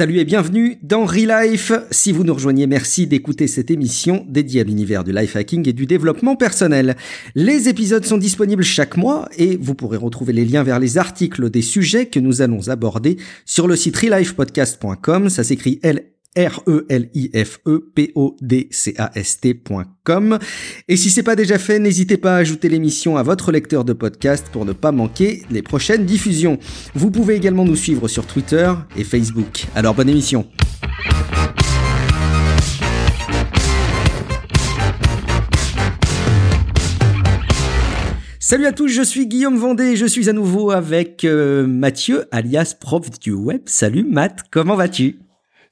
Salut et bienvenue dans Relife. Si vous nous rejoignez, merci d'écouter cette émission dédiée à l'univers du life hacking et du développement personnel. Les épisodes sont disponibles chaque mois et vous pourrez retrouver les liens vers les articles des sujets que nous allons aborder sur le site relifepodcast.com. Ça s'écrit L R-E-L-I-F-E-P-O-D-C-A-S-T.com. Et si c'est pas déjà fait, n'hésitez pas à ajouter l'émission à votre lecteur de podcast pour ne pas manquer les prochaines diffusions. Vous pouvez également nous suivre sur Twitter et Facebook. Alors bonne émission. Salut à tous, je suis Guillaume Vendée et je suis à nouveau avec euh, Mathieu, alias prof du web. Salut Matt, comment vas-tu?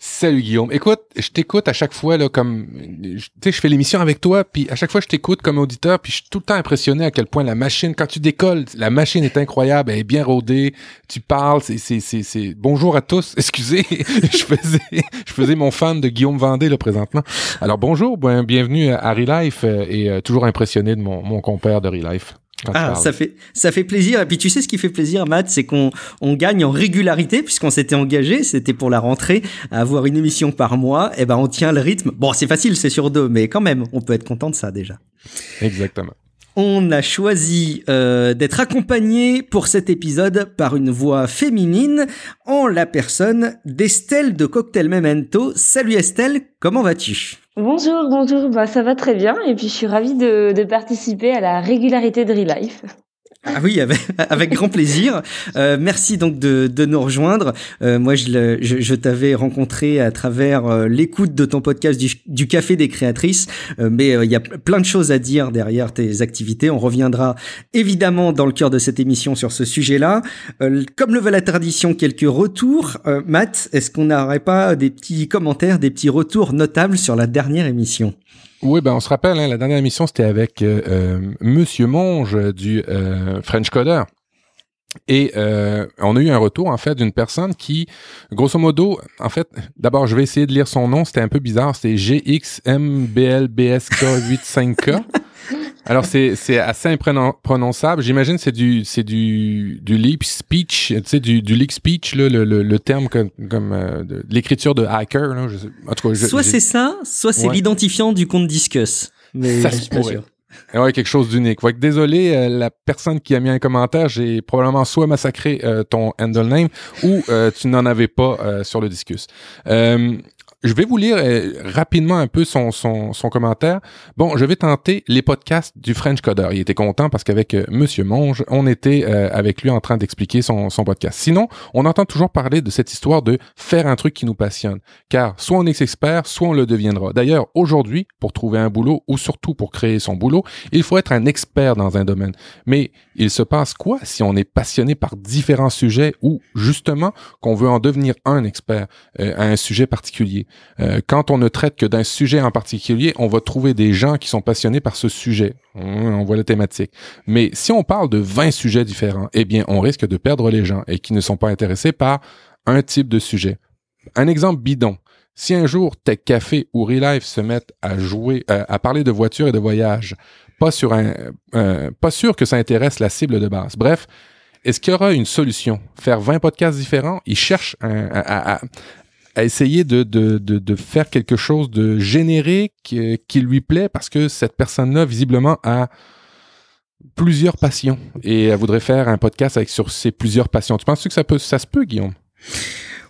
Salut Guillaume. Écoute, je t'écoute à chaque fois là comme tu sais je fais l'émission avec toi puis à chaque fois je t'écoute comme auditeur puis je suis tout le temps impressionné à quel point la machine quand tu décolles, la machine est incroyable, elle est bien rodée, tu parles, c'est c'est c'est bonjour à tous. Excusez, je faisais je faisais mon fan de Guillaume Vendée là présentement. Alors bonjour, bienvenue à Relife euh, et euh, toujours impressionné de mon mon compère de Relife. Ah, ça fait ça fait plaisir. Et puis tu sais ce qui fait plaisir, Matt, c'est qu'on on gagne en régularité puisqu'on s'était engagé. C'était pour la rentrée à avoir une émission par mois. Et eh ben on tient le rythme. Bon, c'est facile, c'est sur deux, mais quand même, on peut être content de ça déjà. Exactement. On a choisi euh, d'être accompagné pour cet épisode par une voix féminine en la personne d'Estelle de Cocktail Memento. Salut Estelle, comment vas-tu? Bonjour, bonjour, bah, ça va très bien et puis je suis ravie de, de participer à la régularité de Relife. Ah oui, avec, avec grand plaisir. Euh, merci donc de, de nous rejoindre. Euh, moi, je, je, je t'avais rencontré à travers euh, l'écoute de ton podcast du, du Café des créatrices, euh, mais euh, il y a plein de choses à dire derrière tes activités. On reviendra évidemment dans le cœur de cette émission sur ce sujet-là. comme le veut la tradition, quelques retours. Matt, est-ce qu'on n'aurait pas des petits commentaires, des petits retours notables sur la dernière émission? Oui, ben on se rappelle, hein, la dernière émission, c'était avec euh, euh, Monsieur Monge du euh, French Coder. Et on a eu un retour, en fait, d'une personne qui, grosso modo, en fait, d'abord, je vais essayer de lire son nom, c'était un peu bizarre, c'était GXMBLBSK85K. Alors c'est c'est assez imprononçable. J'imagine c'est du c'est du du leap speech, tu sais du du leak speech là, le, le, le terme comme comme euh, l'écriture de hacker là. Je en tout cas, soit c'est ça, soit c'est l'identifiant du compte Discus. Mais ça je suis pas sûr. Ouais, quelque chose d'unique. que désolé, euh, la personne qui a mis un commentaire, j'ai probablement soit massacré euh, ton handle name ou tu n'en avais pas sur le discus. Je vais vous lire euh, rapidement un peu son, son, son, commentaire. Bon, je vais tenter les podcasts du French Coder. Il était content parce qu'avec euh, Monsieur Monge, on était euh, avec lui en train d'expliquer son, son podcast. Sinon, on entend toujours parler de cette histoire de faire un truc qui nous passionne. Car soit on est expert, soit on le deviendra. D'ailleurs, aujourd'hui, pour trouver un boulot ou surtout pour créer son boulot, il faut être un expert dans un domaine. Mais il se passe quoi si on est passionné par différents sujets ou justement qu'on veut en devenir un expert à un sujet particulier? Euh, quand on ne traite que d'un sujet en particulier, on va trouver des gens qui sont passionnés par ce sujet. On voit la thématique. Mais si on parle de 20 sujets différents, eh bien, on risque de perdre les gens et qui ne sont pas intéressés par un type de sujet. Un exemple bidon. Si un jour Tech Café ou Relife se mettent à jouer, euh, à parler de voitures et de voyages, euh, pas sûr que ça intéresse la cible de base. Bref, est-ce qu'il y aura une solution? Faire 20 podcasts différents? Ils cherchent un, à essayer de, de, de, de, faire quelque chose de générique euh, qui lui plaît parce que cette personne-là, visiblement, a plusieurs passions et elle voudrait faire un podcast avec sur ses plusieurs passions. Tu penses que ça peut, ça se peut, Guillaume?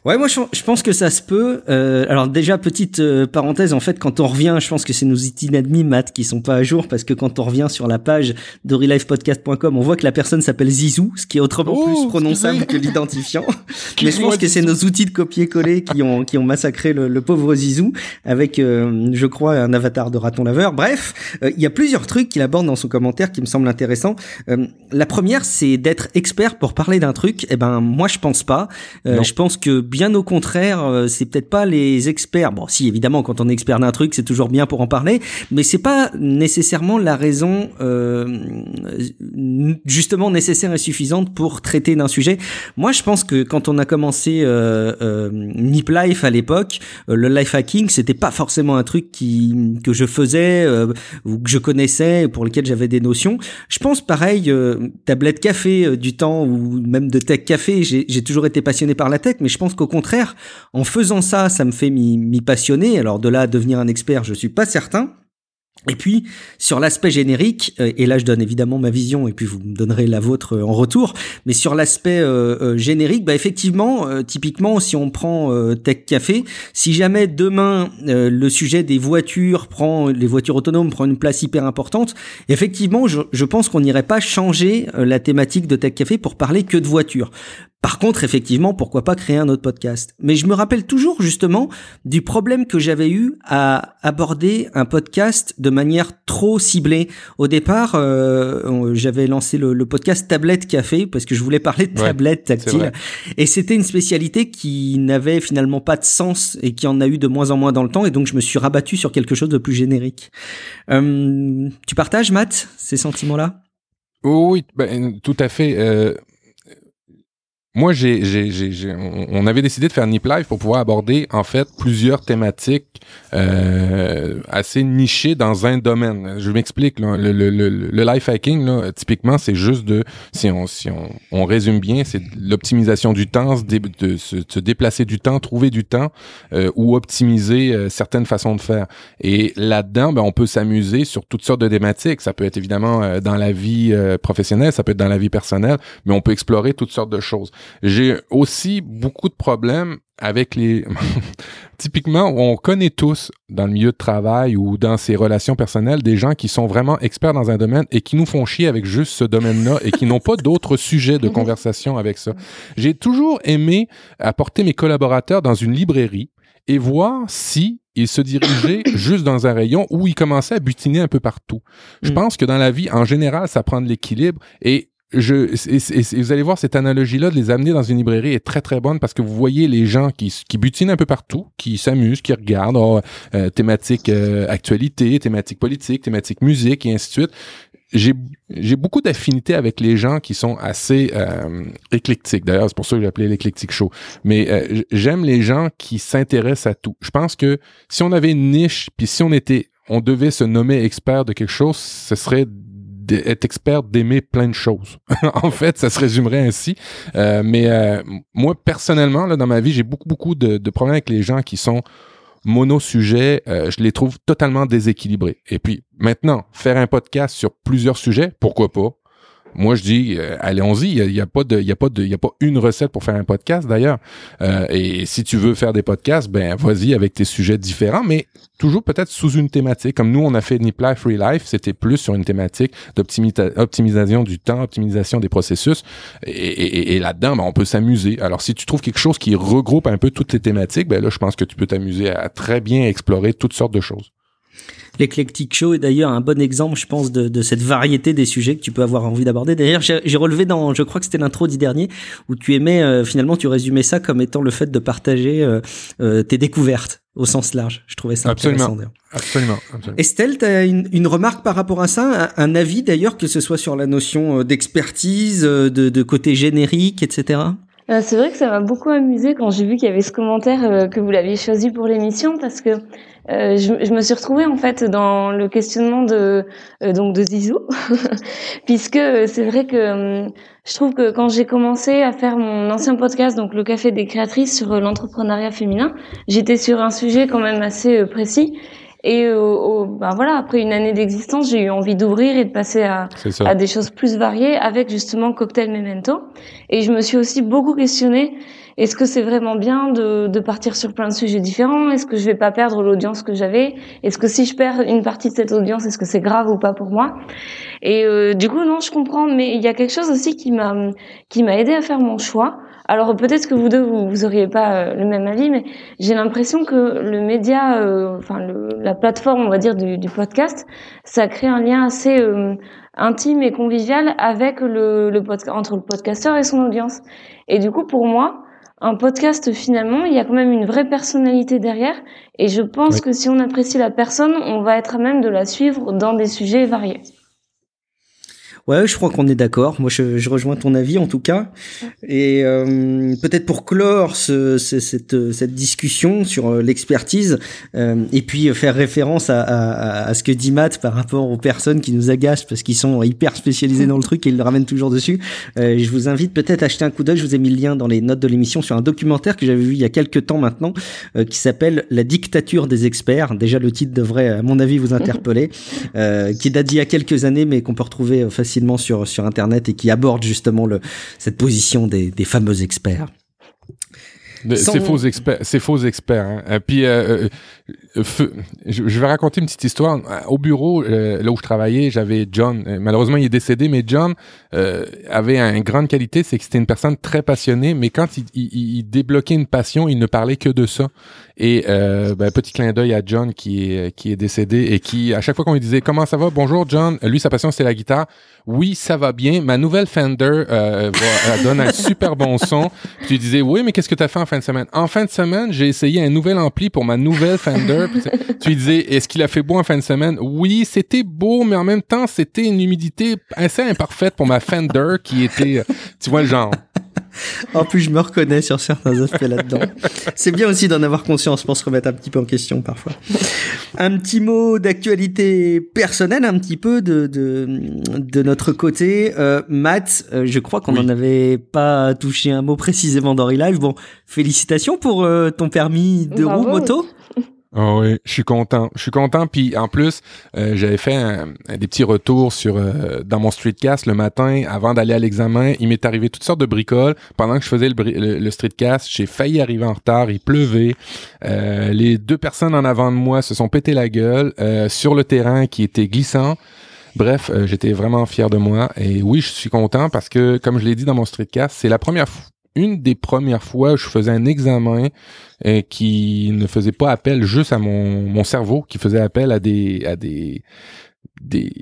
Ouais, moi je, pense que ça se peut. Euh, alors déjà petite euh, parenthèse, en fait, quand on revient, je pense que c'est nos admis Matt qui sont pas à jour parce que quand on revient sur la page de relifepodcast.com, on voit que la personne s'appelle Zizou, ce qui est autrement oh, plus prononçable que l'identifiant. Mais je pense que c'est nos outils de copier-coller qui ont qui ont massacré le, pauvre Zizou avec, euh, je crois, un avatar de raton laveur. Bref, euh, il y a plusieurs trucs qu'il aborde dans son commentaire qui me semblent intéressants. la première, c'est d'être expert pour parler d'un truc. Eh ben moi, je pense pas. je pense que bien au contraire, euh, c'est peut-être pas les experts. Bon, si évidemment, quand on est expert d'un truc, c'est toujours bien pour en parler, mais c'est pas nécessairement la raison euh, justement nécessaire et suffisante pour traiter d'un sujet. Moi, je pense que quand on a commencé euh, euh Nip Life à l'époque, le life hacking, c'était pas forcément un truc qui que je faisais ou que je connaissais, pour lequel j'avais des notions. Je pense pareil, tablette café du temps ou même de tech café, j'ai toujours été passionné par la tech, mais je pense qu'au contraire, en faisant ça, ça me fait m'y passionner. Alors de là à devenir un expert, je suis pas certain. Et puis sur l'aspect générique, euh, et là je donne évidemment ma vision et puis vous me donnerez la vôtre euh, en retour, mais sur l'aspect euh, générique, bah effectivement, typiquement si on prend Tech Café, si jamais demain le sujet des voitures prend, les voitures autonomes prend une place hyper importante, effectivement je, je pense qu'on n'irait pas changer la thématique de Tech Café pour parler que de voitures. Par contre, effectivement, pourquoi pas créer un autre podcast? Mais je me rappelle toujours justement du problème que j'avais eu à aborder un podcast de manière trop ciblée. Au départ, euh, j'avais lancé le, podcast Tablette Café parce que je voulais parler de tablette tactile. Et c'était une spécialité qui n'avait finalement pas de sens et qui en a eu de moins en moins dans le temps. Et donc, je me suis rabattu sur quelque chose de plus générique. Euh, tu partages, Matt, ces sentiments-là? Oui, ben, tout à fait. Euh, moi, j'ai, j'ai, on avait décidé de faire Nip Live pour pouvoir aborder en fait plusieurs thématiques euh, assez nichées dans un domaine. Je m'explique. Le, le, le, le, life hacking, là, typiquement, c'est juste de, si on, si on, on résume bien, c'est l'optimisation du temps, de se, déplacer du temps, trouver du temps euh, ou optimiser euh, certaines façons de faire. Et là-dedans, ben, on peut s'amuser sur toutes sortes de thématiques. Ça peut être évidemment euh, dans la vie professionnelle, ça peut être dans la vie personnelle, mais on peut explorer toutes sortes de choses. J'ai aussi beaucoup de problèmes avec les... Typiquement, on connaît tous dans le milieu de travail ou dans ses relations personnelles des gens qui sont vraiment experts dans un domaine et qui nous font chier avec juste ce domaine-là et qui n'ont pas d'autres sujets de conversation avec ça. J'ai toujours aimé apporter mes collaborateurs dans une librairie et voir si ils se dirigeaient juste dans un rayon où ils commençaient à butiner un peu partout. Je mm. pense que dans la vie, en général, ça prend de l'équilibre et je, vous allez voir cette analogie-là de les amener dans une librairie est très très bonne parce que vous voyez les gens qui, qui butinent un peu partout, qui s'amusent, qui regardent, oh, euh, thématique euh, actualité, thématique politique, thématique musique et ainsi de suite. J'ai, j'ai beaucoup d'affinité avec les gens qui sont assez euh, éclectiques. D'ailleurs, c'est pour ça que appelé l'éclectique show. Mais euh, j'aime les gens qui s'intéressent à tout. Je pense que si on avait une niche, puis si on était, on devait se nommer expert de quelque chose, ce serait être expert d'aimer plein de choses. en fait, ça se résumerait ainsi. Euh, mais euh, moi, personnellement, là, dans ma vie, j'ai beaucoup, beaucoup de, de, problèmes avec les gens qui sont mono-sujets. Euh, je les trouve totalement déséquilibrés. Et puis, maintenant, faire un podcast sur plusieurs sujets, pourquoi pas? Moi, je dis, euh, allons-y. Il n'y a, pas de, il y a pas de, il y a pas une recette pour faire un podcast d'ailleurs. Euh, et si tu veux faire des podcasts, ben vas-y avec tes sujets différents, mais toujours peut-être sous une thématique. Comme nous, on a fait Nip Life Free Life, c'était plus sur une thématique d'optimisation du temps, optimisation des processus. Et, et, là-dedans, ben, on peut s'amuser. Alors, si tu trouves quelque chose qui regroupe un peu toutes les thématiques, ben là, je pense que tu peux t'amuser à très bien explorer toutes sortes de choses. L'Eclectic Show est d'ailleurs un bon exemple, je pense, de, de, cette variété des sujets que tu peux avoir envie d'aborder. D'ailleurs, j'ai relevé dans, je crois que c'était l'intro d'hier dernier, où tu aimais, euh, finalement, tu résumais ça comme étant le fait de partager euh, euh, tes découvertes au sens large. Je trouvais ça absolument, intéressant. Absolument, absolument. Estelle, tu as une, une, remarque par rapport à ça, un, avis d'ailleurs, que ce soit sur la notion d'expertise, de, de côté générique, etc. C'est vrai que ça m'a beaucoup amusé quand j'ai vu qu'il y avait ce commentaire que vous l'aviez choisi pour l'émission parce que euh, je, je, me suis retrouvée en fait dans le questionnement de euh, donc de Zizou, puisque euh, c'est vrai que je trouve que quand j'ai commencé à faire mon ancien podcast, donc le Café des créatrices sur l'entrepreneuriat féminin, j'étais sur un sujet quand même assez précis. Et au, ben voilà, après une année d'existence, j'ai eu envie d'ouvrir et de passer à, à des choses plus variées avec justement Cocktail Memento. Et je me suis aussi beaucoup questionnée est-ce que c'est vraiment bien de, de, partir sur plein de sujets différents? Est-ce que je vais pas perdre l'audience que j'avais? Est-ce que si je perds une partie de cette audience, est-ce que c'est grave ou pas pour moi? Et euh, du coup, non, je comprends, mais il y a quelque chose aussi qui m'a qui m'a aidé à faire mon choix. Alors peut-être que vous deux vous, vous auriez pas euh, le même avis, mais j'ai l'impression que le média, euh, enfin le, la plateforme, on va dire du, du, podcast, ça crée un lien assez intime et convivial avec le, le entre le podcasteur et son audience. Et du coup, pour moi, un podcast, finalement, il y a quand même une vraie personnalité derrière. Et je pense que si on apprécie la personne, on va être à même de la suivre dans des sujets variés. Ouais, je crois qu'on est d'accord. Moi, je, je, rejoins ton avis en tout cas. Et euh, peut-être pour clore ce, cette, cette discussion sur euh, l'expertise euh, et puis faire référence à, à, à, ce que dit Matt par rapport aux personnes qui nous agacent parce qu'ils sont hyper spécialisés dans le truc et ils le ramènent toujours dessus. Euh, je vous invite peut-être à acheter un coup d'œil. Je vous ai mis le lien dans les notes de l'émission sur un documentaire que j'avais vu il y a quelques temps maintenant qui s'appelle La dictature des experts. Déjà, le titre devrait, à mon avis, vous interpeller. qui date d'il y a quelques années, mais qu'on peut retrouver facilement sur, sur Internet et qui aborde justement le, cette position des, des fameux experts. C'est faux experts, c'est faux experts. Hein. Et puis, euh, euh, je, vais raconter une petite histoire. Au bureau, euh, là où je travaillais, j'avais John. Malheureusement, il est décédé, mais John avait une grande qualité, c'est que c'était une personne très passionnée. Mais quand il, il, débloquait une passion, il ne parlait que de ça. Et ben, petit clin d'œil à John qui est qui est décédé et qui, à chaque fois qu'on lui disait comment ça va, bonjour John, lui sa passion c'était la guitare. Oui, ça va bien. Ma nouvelle Fender donne un super bon son. Puis tu disais oui, mais qu'est-ce que tu as fait en fin de semaine. En fin de semaine, j'ai essayé un nouvel ampli pour ma nouvelle Fender. tu disais, est-ce qu'il a fait beau en fin de semaine? Oui, c'était beau, mais en même temps, c'était une humidité assez imparfaite pour ma Fender qui était, tu vois le genre. En plus, je me reconnais sur certains aspects là-dedans. C'est bien aussi d'en avoir conscience pour se remettre un petit peu en question parfois. Un petit mot d'actualité personnelle, un petit peu de, de, de notre côté. Euh, Matt, euh, je crois qu'on n'en avait pas touché un mot précisément dans Relive. Bon, félicitations pour euh, ton permis de roue moto. Oh oui, je suis content. Je suis content. Puis en plus, euh, j'avais fait des petits retours sur euh, dans mon streetcast le matin avant d'aller à l'examen. Il m'est arrivé toutes sortes de bricoles. Pendant que je faisais le, le, streetcast, j'ai failli arriver en retard. Il pleuvait. Euh, les deux personnes en avant de moi se sont pété la gueule sur le terrain qui était glissant. Bref, j'étais vraiment fier de moi. Et oui, je suis content parce que, comme je l'ai dit dans mon streetcast, c'est la première fois une des premières fois où je faisais un examen euh, qui ne faisait pas appel juste à mon, mon cerveau, qui faisait appel à des à des des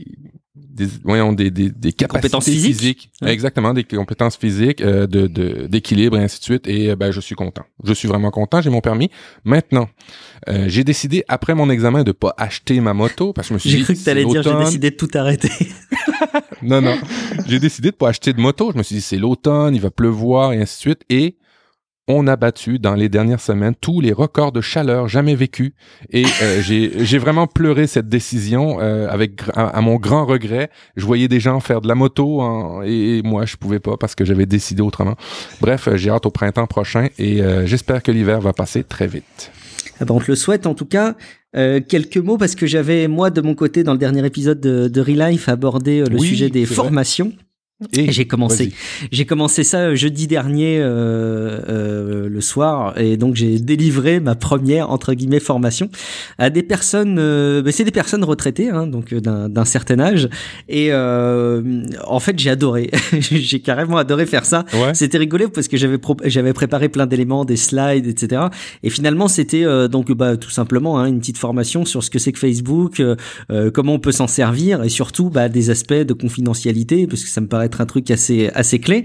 des, voyons, des, des, des capacités physiques. Exactement, des compétences physiques, euh, de, d'équilibre et ainsi de suite. Et euh, ben, je suis content. Je suis vraiment content. J'ai mon permis. Maintenant, euh, j'ai décidé après mon examen de pas acheter ma moto parce que je me suis J'ai cru que t'allais dire j'ai décidé de tout arrêter. non, non. J'ai décidé de pas acheter de moto. Je me suis dit c'est l'automne, il va pleuvoir et ainsi de suite. Et on a battu dans les dernières semaines tous les records de chaleur jamais vécus et euh, j'ai vraiment pleuré cette décision euh, avec à, mon grand regret. Je voyais des gens faire de la moto et, moi je pouvais pas parce que j'avais décidé autrement. Bref, euh, j'ai hâte au printemps prochain et j'espère que l'hiver va passer très vite. Ah ben, on te le souhaite en tout cas. quelques mots parce que j'avais moi de mon côté dans le dernier épisode de, de Relife abordé le sujet des formations. J'ai commencé, j'ai commencé ça euh, jeudi dernier euh, euh, le soir, et donc j'ai délivré ma première entre guillemets formation à des personnes, euh, bah, c'est des personnes retraitées, hein, donc euh, d'un certain âge, et euh, en fait j'ai adoré, j'ai carrément adoré faire ça. C'était rigolo parce que j'avais j'avais préparé plein d'éléments, des slides, etc. Et finalement c'était donc bah tout simplement hein, une petite formation sur ce que c'est que Facebook, comment on peut s'en servir, et surtout bah, des aspects de confidentialité, parce que ça me paraît être un truc assez assez clé.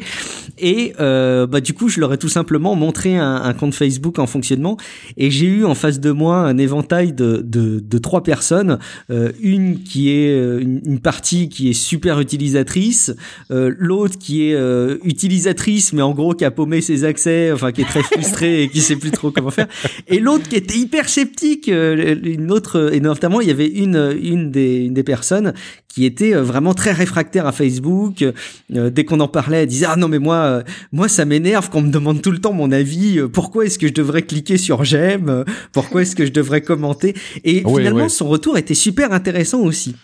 Et euh, bah du coup, je leur ai tout simplement montré un, un compte Facebook en fonctionnement. Et j'ai eu en face de moi un éventail de de, de trois personnes, euh, une qui est euh, une, partie qui est super utilisatrice, euh, l'autre qui est euh, utilisatrice mais en gros qui a paumé ses accès, enfin qui est très frustrée et qui sait plus trop comment faire, et l'autre qui était hyper sceptique, une autre et notamment il y avait une une des une des personnes qui était vraiment très réfractaire à Facebook, euh, dès qu'on en parlait, elle disait ah non mais moi euh, moi ça m'énerve qu'on me demande tout le temps mon avis. Euh, pourquoi est-ce que je devrais cliquer sur j'aime Pourquoi est-ce que je devrais commenter? Et finalement son retour était super intéressant aussi.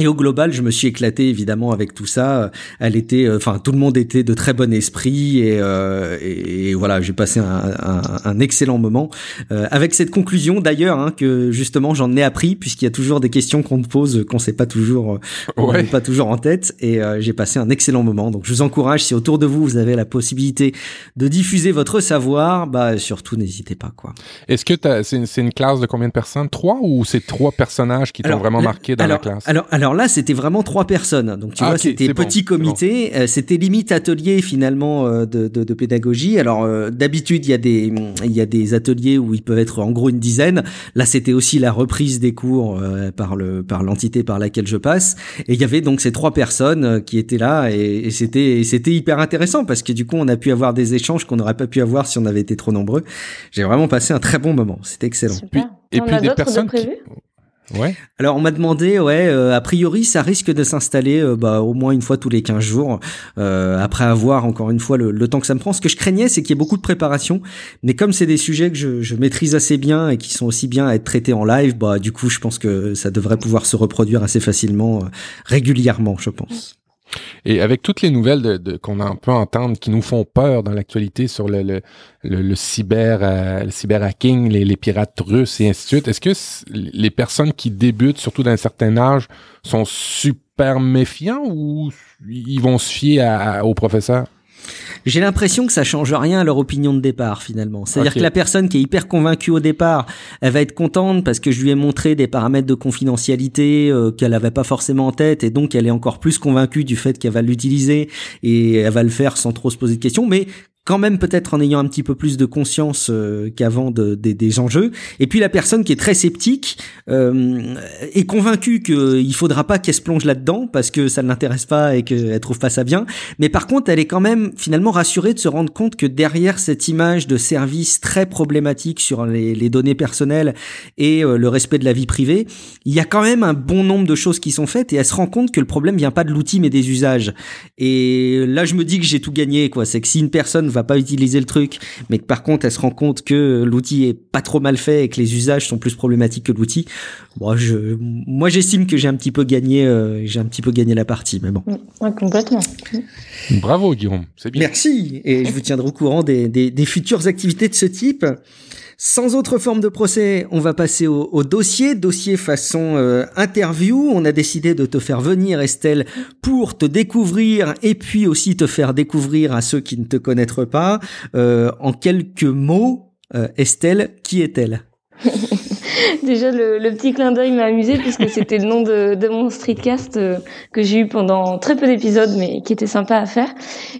Et au global, je me suis éclaté évidemment avec tout ça. Elle était, euh, enfin, tout le monde était de très bon esprit et, euh, et, voilà, j'ai passé un, un, un, excellent moment euh, avec cette conclusion d'ailleurs hein, que justement j'en ai appris puisqu'il y a toujours des questions qu'on te pose qu'on sait pas toujours, ouais. pas toujours en tête et j'ai passé un excellent moment. Donc je vous encourage si autour de vous vous avez la possibilité de diffuser votre savoir, bah surtout n'hésitez pas quoi. Est-ce que c'est une, une, classe de combien de personnes? Trois ou c'est trois personnages qui t'ont vraiment marqué dans la classe? Alors alors Alors là, c'était vraiment trois personnes. Donc tu Ah, vois, c'était bon, petit comité. euh, c'était limite atelier finalement euh, de, de, de pédagogie. Alors euh, d'habitude, il y a des il y a des ateliers où ils peuvent être en gros une dizaine. Là, c'était aussi la reprise des cours euh, par le par l'entité par laquelle je passe. Et il y avait donc ces trois personnes euh, qui étaient là et, et c'était hyper intéressant parce que du coup, on a pu avoir des échanges qu'on n'aurait pas pu avoir si on avait été trop nombreux. J'ai vraiment passé un très bon moment. C'était excellent. Super. et puis des de personnes qui- Alors on m'a demandé, ouais, euh, a priori ça risque de s'installer euh, bah, au moins une fois tous les 15 jours, euh, après avoir encore une fois le, le temps que ça me prend. Ce que je craignais, c'est qu'il y ait beaucoup de préparation, mais comme c'est des sujets que je, je maîtrise assez bien et qui sont aussi bien à être traités en live, bah du coup je pense que ça devrait pouvoir se reproduire assez facilement, euh, régulièrement, je pense. Et avec toutes les nouvelles de, qu'on peut entendre qui nous font peur dans l'actualité sur le, cyber, euh, cyberhacking, les, pirates russes et ainsi de suite, est-ce que les personnes qui débutent, surtout d'un certain âge, sont super méfiants ou ils vont se fier à, à- au professeur? J'ai l'impression que ça change rien à leur opinion de départ finalement. C'est-à-dire que la personne qui est hyper convaincue au départ, elle va être contente parce que je lui ai montré des paramètres de confidentialité euh, qu'elle avait pas forcément en tête et donc elle est encore plus convaincue du fait qu'elle va l'utiliser et elle va le faire sans trop se poser de questions. Mais quand même peut-être en ayant un petit peu plus de conscience euh, qu'avant de, des- des enjeux. Et puis la personne qui est très sceptique euh, est convaincue qu'il faudra pas qu'elle se plonge là-dedans parce que ça ne l'intéresse pas et qu'elle trouve pas ça bien. Mais par contre, elle est quand même finalement rassurée de se rendre compte que derrière cette image de service très problématique sur les, les données personnelles et euh, le respect de la vie privée, il y a quand même un bon nombre de choses qui sont faites et elle se rend compte que le problème vient pas de l'outil mais des usages. Et là, je me dis que j'ai tout gagné, quoi. C'est que si une personne pas utiliser le truc, mais que par contre elle se rend compte que l'outil est pas trop mal fait et que les usages sont plus problématiques que l'outil, moi, je, moi, j'estime que j'ai un petit peu gagné, euh, j'ai un petit peu gagné la partie, mais bon. Ouais, complètement. Bravo, Guillaume. C'est bien. Merci, et je vous tiendrai au courant des, des, des futures activités de ce type. Sans autre forme de procès, on va passer au, dossier, dossier façon euh, interview. On a décidé de te faire venir, Estelle, pour te découvrir et puis aussi te faire découvrir à ceux qui ne te connaîtraient pas. Euh, en quelques mots, euh, Estelle, qui est-elle? Déjà, le, le petit clin d'œil m'a amusé puisque c'était le nom de, de mon streetcast euh, que j'ai eu pendant très peu d'épisodes, mais qui était sympa à faire.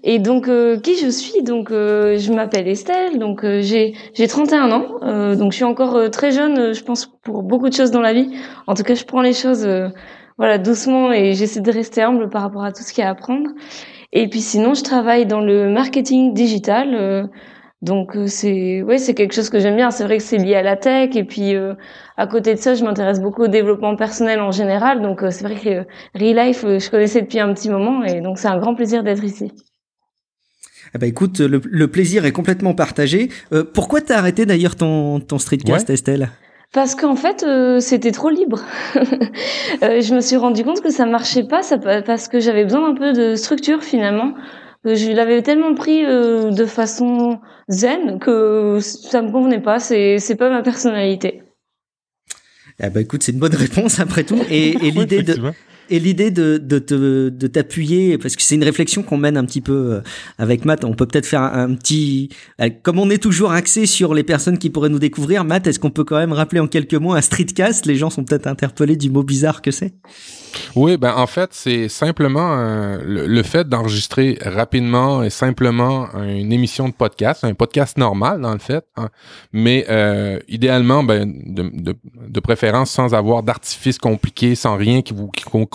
Et donc, euh, qui je suis? Donc, euh, je m'appelle Estelle. Donc, euh, j'ai j'ai 31 ans. Euh, donc, je suis encore très jeune, je pense, pour beaucoup de choses dans la vie. En tout cas, je prends les choses, voilà, doucement et j'essaie de rester humble par rapport à tout ce qu'il y a à apprendre. Et puis, sinon, je travaille dans le marketing digital. Donc euh, c'est ouais c'est quelque chose que j'aime bien. C'est vrai que c'est lié à la tech et puis euh, à côté de ça, je m'intéresse beaucoup au développement personnel en général. Donc euh, c'est vrai que euh, Real Life, euh, je connaissais depuis un petit moment et donc c'est un grand plaisir d'être ici. Eh ben écoute, le, le plaisir est complètement partagé. Euh, pourquoi t'as arrêté d'ailleurs ton, ton streetcast, Estelle? Parce qu'en fait, euh, c'était trop libre. Euh, je me suis rendu compte que ça marchait pas, ça, parce que j'avais besoin d'un peu de structure finalement. Je l'avais tellement pris euh, de façon zen que ça me convenait pas. C'est c'est pas ma personnalité. Eh ben écoute, c'est une bonne réponse après tout. Et, et l'idée de. Et l'idée de, de, te- de t'appuyer, parce que c'est une réflexion qu'on mène un petit peu euh, avec Matt. On peut peut-être faire un, petit, euh, comme on est toujours axé sur les personnes qui pourraient nous découvrir. Matt, est-ce qu'on peut quand même rappeler en quelques mots un streetcast? Les gens sont peut-être interpellés du mot bizarre que c'est. Oui, ben en fait, c'est simplement euh, le, fait d'enregistrer rapidement et simplement une émission de podcast, un podcast normal dans le fait, hein, mais idéalement, ben, de, de, de préférence sans avoir d'artifice compliqué, sans rien qui vous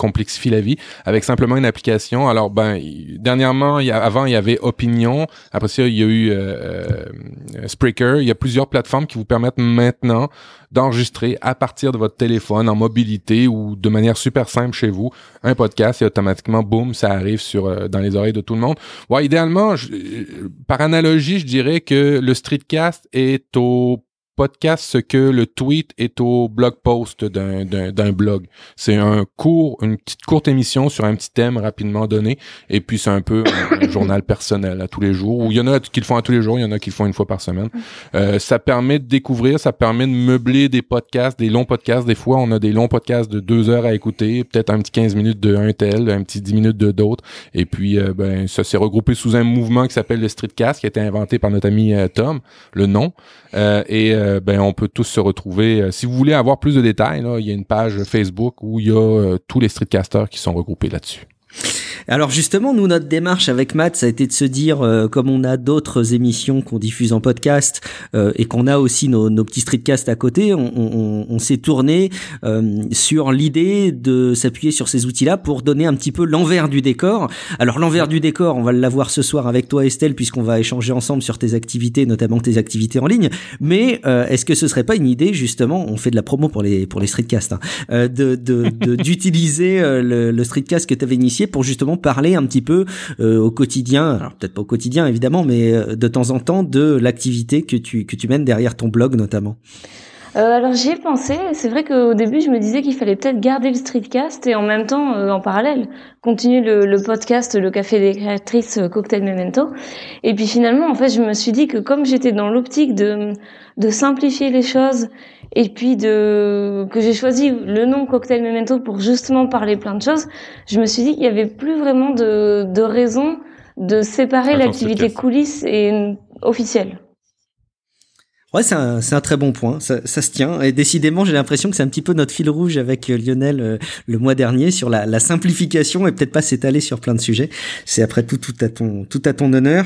complexifie la vie, avec simplement une application. Alors, ben, dernièrement, y a, avant, il y avait Opinion, après ça, il y a eu euh, euh, Spreaker, il y a plusieurs plateformes qui vous permettent maintenant d'enregistrer à partir de votre téléphone en mobilité ou de manière super simple chez vous un podcast et automatiquement boum ça arrive sur euh, dans les oreilles de tout le monde. Ouais, idéalement je- euh, par analogie, je dirais que le streetcast est au podcast ce que le tweet est au blog post d'un d'un d'un blog. C'est un court une petite courte émission sur un petit thème rapidement donné et puis c'est un peu un, un journal personnel à tous les jours ou il y en a qui le font à tous les jours, il y en a qui le font une fois par semaine. Euh, ça permet de découvrir, ça permet de meubler des podcasts, des longs podcasts. Des fois, on a des longs podcasts de deux heures à écouter, peut-être un petit 15 minutes de un tel, un petit 10 minutes de d'autres. Et puis, euh, ben, ça s'est regroupé sous un mouvement qui s'appelle le Streetcast, qui a été inventé par notre ami euh, Tom, le nom. Euh, et, euh, ben on peut tous se retrouver. si vous voulez avoir plus de détails, il y a une page Facebook où il y a tous les streetcasters qui sont regroupés là-dessus. Alors justement, nous, notre démarche avec Matt, ça a été de se dire, euh, comme on a d'autres émissions qu'on diffuse en podcast euh, et qu'on a aussi nos, nos, petits streetcasts à côté, on, on, on s'est tourné euh, sur l'idée de s'appuyer sur ces outils-là pour donner un petit peu l'envers du décor. Alors l'envers du décor, on va l'avoir ce soir avec toi Estelle, puisqu'on va échanger ensemble sur tes activités, notamment tes activités en ligne. Mais est-ce que ce serait pas une idée, justement, on fait de la promo pour les pour les streetcasts, hein, de d'utiliser de, le, le streetcast que tu avais initié pour justement parler un petit peu euh, au quotidien, alors peut-être pas au quotidien évidemment, mais euh, de temps en temps de l'activité que tu, que tu mènes derrière ton blog notamment. Euh, alors j'y ai pensé. C'est vrai qu'au début, je me disais qu'il fallait peut-être garder le streetcast et en même temps, en parallèle, continuer le, le, podcast Le Café des créatrices Cocktail Memento. Et puis finalement, en fait, je me suis dit que comme j'étais dans l'optique de, de simplifier les choses et puis de que j'ai choisi le nom Cocktail Memento pour justement parler plein de choses, je me suis dit qu'il y avait plus vraiment de, de raison de séparer l'activité coulisses et officielle. Ouais, c'est un, un, très bon point. Ça, ça, se tient. Et décidément, j'ai l'impression que c'est un petit peu notre fil rouge avec euh, Lionel euh, le mois dernier sur la, la simplification et peut-être pas s'étaler sur plein de sujets. C'est après tout tout à ton tout à ton honneur.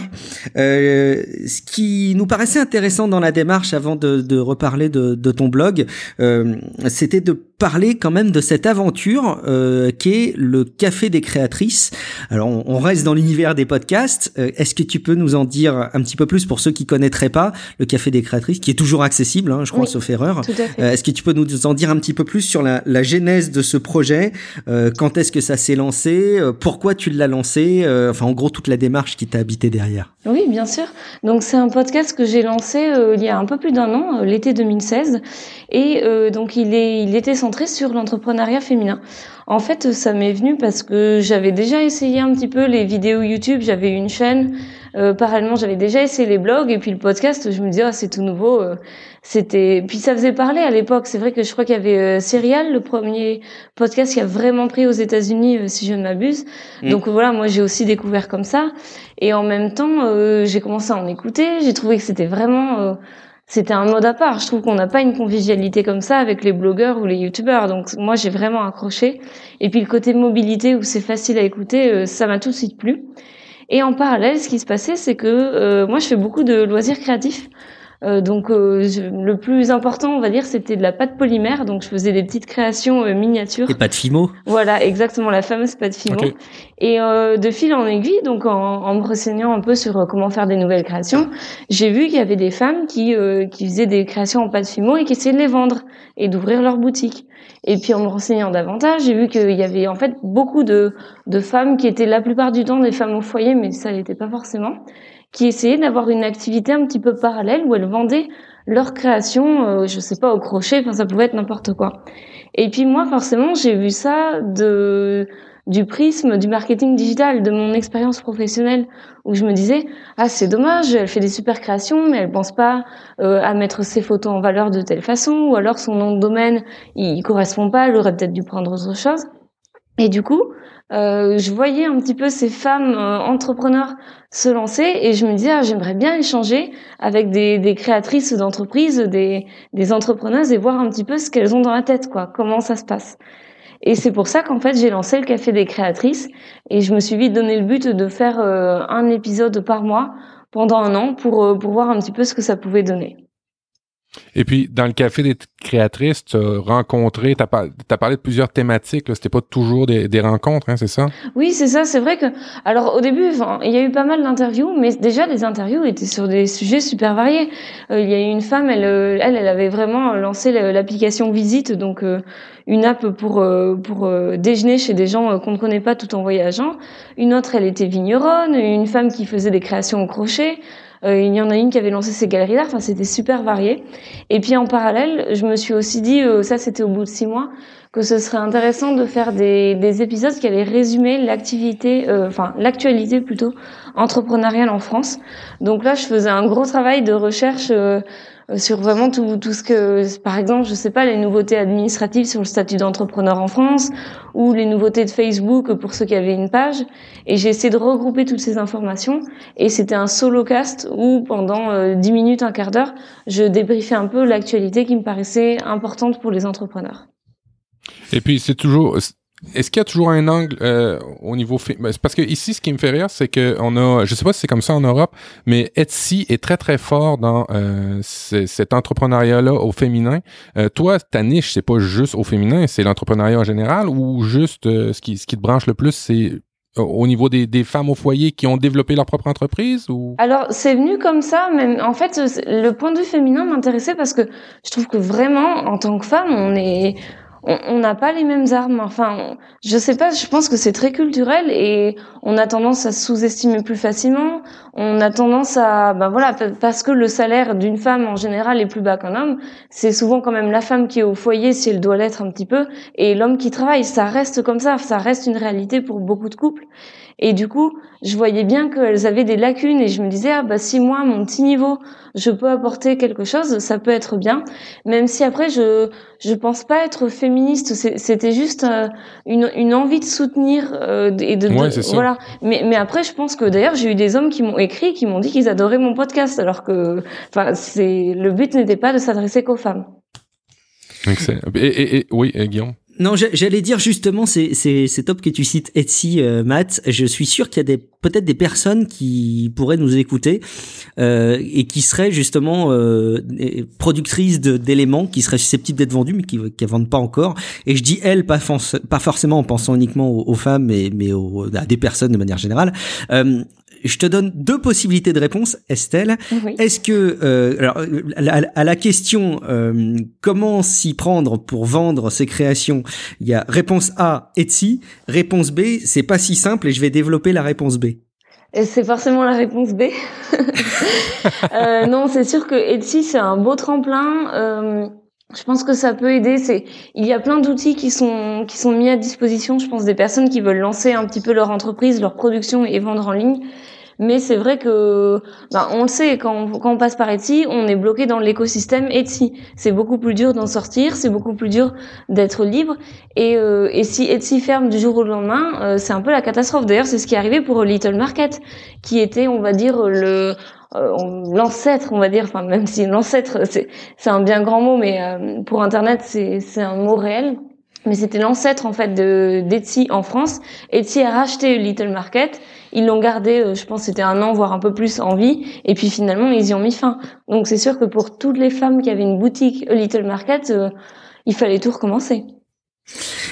Euh, ce qui nous paraissait intéressant dans la démarche avant de, de reparler de, de, ton blog, euh, c'était de parler quand même de cette aventure euh, qu'est le Café des créatrices. Alors, on, on reste dans l'univers des podcasts. Est-ce que tu peux nous en dire un petit peu plus pour ceux qui connaîtraient pas le Café des créatrices? qui est toujours accessible, hein, je crois, sauf erreur. Euh, est-ce que tu peux nous en dire un petit peu plus sur la, la genèse de ce projet? Euh, Quand est-ce que ça s'est lancé? Euh, Pourquoi tu l'as lancé? Euh, Enfin, en gros, toute la démarche qui t'a habité derrière. Oui, bien sûr. Donc, c'est un podcast que j'ai lancé il y a un peu plus d'un an, l'été 2016, et donc il est, il était centré sur l'entrepreneuriat féminin. En fait, ça m'est venu parce que j'avais déjà essayé un petit peu les vidéos YouTube. J'avais une chaîne. Euh, parallèlement, j'avais déjà essayé les blogs et puis le podcast. Je me disais, ah, c'est tout nouveau. Euh, c'était. Puis ça faisait parler à l'époque. C'est vrai que je crois qu'il y avait euh, Serial, le premier podcast qui a vraiment pris aux États-Unis, euh, si je ne m'abuse. Mm. Donc voilà, moi j'ai aussi découvert comme ça. Et en même temps, j'ai commencé à en écouter. J'ai trouvé que c'était vraiment c'était un mode à part. Je trouve qu'on n'a pas une convivialité comme ça avec les blogueurs ou les youtubeurs. Donc moi j'ai vraiment accroché. Et puis le côté mobilité où c'est facile à écouter, euh, ça m'a tout de suite plu. Et en parallèle, ce qui se passait, c'est que euh, moi je fais beaucoup de loisirs créatifs. Euh, donc euh, le plus important, on va dire, c'était de la pâte polymère. Donc je faisais des petites créations euh, miniatures. Et pâte Fimo. Voilà, exactement la fameuse pâte Fimo. Et de fil en aiguille, donc en, en, me renseignant un peu sur comment faire des nouvelles créations, j'ai vu qu'il y avait des femmes qui qui faisaient des créations en pâte Fimo et qui essayaient de les vendre et d'ouvrir leur boutique. Et puis en me renseignant davantage, j'ai vu qu'il y avait en fait beaucoup de, de femmes qui étaient la plupart du temps des femmes au foyer, mais ça n'était pas forcément, qui essayaient d'avoir une activité un petit peu parallèle où elles vendaient leur création, euh, je sais pas, au crochet, enfin ça pouvait être n'importe quoi. Et puis moi, forcément, j'ai vu ça de du prisme du marketing digital, de mon expérience professionnelle, où je me disais ah c'est dommage, elle fait des super créations, mais elle pense pas euh, à mettre ses photos en valeur de telle façon, ou alors son nom de domaine il correspond pas, elle aurait peut-être dû prendre autre chose. Et du coup, euh, je voyais un petit peu ces femmes euh, entrepreneurs se lancer et je me disais ah, j'aimerais bien échanger avec des, des créatrices d'entreprises, des, des entrepreneuses et voir un petit peu ce qu'elles ont dans la tête, quoi, comment ça se passe. Et c'est pour ça qu'en fait j'ai lancé le Café des créatrices et je me suis vite donné le but de faire euh, un épisode par mois pendant un an pour, pour voir un petit peu ce que ça pouvait donner. Et puis, dans le café des créatrices, tu as rencontré, tu as, parlé de plusieurs thématiques. C'était pas toujours des, rencontres, hein, c'est ça? Oui, c'est ça. C'est vrai que, alors au début, il y a eu pas mal d'interviews, mais déjà les interviews étaient sur des sujets super variés. Euh, il y a eu une femme, elle, euh, elle, elle avait vraiment lancé l'application Visite, donc euh, une app pour pour déjeuner chez des gens qu'on ne connaît pas tout en voyageant. Une autre, elle était vigneronne. Une femme qui faisait des créations au crochet. Euh, il y en a une qui avait lancé ses galeries d'art. Enfin, c'était super varié. Et puis en parallèle, je me suis aussi dit, euh, ça c'était au bout de six mois, que ce serait intéressant de faire des, des épisodes qui allaient résumer l'activité, euh, enfin l'actualité plutôt entrepreneuriale en France. Donc là, je faisais un gros travail de recherche sur vraiment tout, tout ce que, par exemple, je sais pas, les nouveautés administratives sur le statut d'entrepreneur en France ou les nouveautés de Facebook pour ceux qui avaient une page. Et j'ai essayé de regrouper toutes ces informations. Et c'était un solo cast où pendant 10 minutes, un quart d'heure, je débriefais un peu l'actualité qui me paraissait importante pour les entrepreneurs. Et puis c'est toujours est-ce qu'il y a toujours un angle euh, au niveau ben, parce que ici ce qui me fait rire c'est que on a je sais pas si c'est comme ça en Europe mais Etsy est très très fort dans euh, cet entrepreneuriat là au féminin. Euh, toi ta niche c'est pas juste au féminin c'est l'entrepreneuriat en général ou juste ce qui ce qui te branche le plus c'est au niveau des, des, femmes au foyer qui ont développé leur propre entreprise ou? Alors c'est venu comme ça, mais en fait le point de vue féminin m'intéressait parce que je trouve que vraiment en tant que femme on est on n'a pas les mêmes armes. Enfin, je sais pas, je pense que c'est très culturel et on a tendance à sous-estimer plus facilement. On a tendance à, ben voilà, parce que le salaire d'une femme en général est plus bas qu'un homme, c'est souvent quand même la femme qui est au foyer si elle doit l'être un petit peu et l'homme qui travaille. Ça reste comme ça, ça reste une réalité pour beaucoup de couples. Et du coup, je voyais bien qu'elles avaient des lacunes et je me disais, ah bah si moi, mon petit niveau, je peux apporter quelque chose, ça peut être bien. Même si après, je je pense pas être féministe. C'était juste euh, une, une envie de soutenir euh, et de, voilà. Mais mais après, je pense que d'ailleurs, j'ai eu des hommes qui m'ont écrit, qui m'ont dit qu'ils adoraient mon podcast, alors que, enfin, c'est le but n'était pas de s'adresser qu'aux femmes. Excellent. Et, et, et oui, Guillaume? Non, j'allais dire justement, c'est top que tu cites Etsy, euh, Matt. Je suis sûr qu'il y a des peut-être des personnes qui pourraient nous écouter euh, et qui seraient justement euh, productrices d'éléments qui seraient susceptibles d'être vendus mais qui ne vendent pas encore. Et je dis elles, pas, forcément en pensant uniquement aux, femmes, mais, mais à des personnes de manière générale. Euh, je te donne deux possibilités de réponse, Estelle. Est-ce que, euh, alors, à, la question euh, comment s'y prendre pour vendre ses créations, il y a réponse A, Etsy. Réponse B, c'est pas si simple et je vais développer la réponse B. C'est forcément la réponse B. euh, non, c'est sûr que Etsy c'est un beau tremplin. Euh, je pense que ça peut aider. C'est, il y a plein d'outils qui sont qui sont mis à disposition. Je pense des personnes qui veulent lancer un petit peu leur entreprise, leur production et vendre en ligne. Mais c'est vrai que, ben, on le sait, quand on, quand on passe par Etsy, on est bloqué dans l'écosystème Etsy. C'est beaucoup plus dur d'en sortir, c'est beaucoup plus dur d'être libre. Et, euh, et si Etsy ferme du jour au lendemain, euh, c'est un peu la catastrophe. D'ailleurs, c'est ce qui est arrivé pour Little Market, qui était, on va dire, le euh, l'ancêtre, on va dire, enfin même si l'ancêtre, c'est un bien grand mot, mais euh, pour Internet, c'est c'est un mot réel mais c'était l'ancêtre en fait de d'Etsy en France. Etsy a racheté Little Market, ils l'ont gardé, euh, je pense c'était un an voire un peu plus en vie, et puis finalement ils y ont mis fin. Donc c'est sûr que pour toutes les femmes qui avaient une boutique Little Market, euh, il fallait tout recommencer.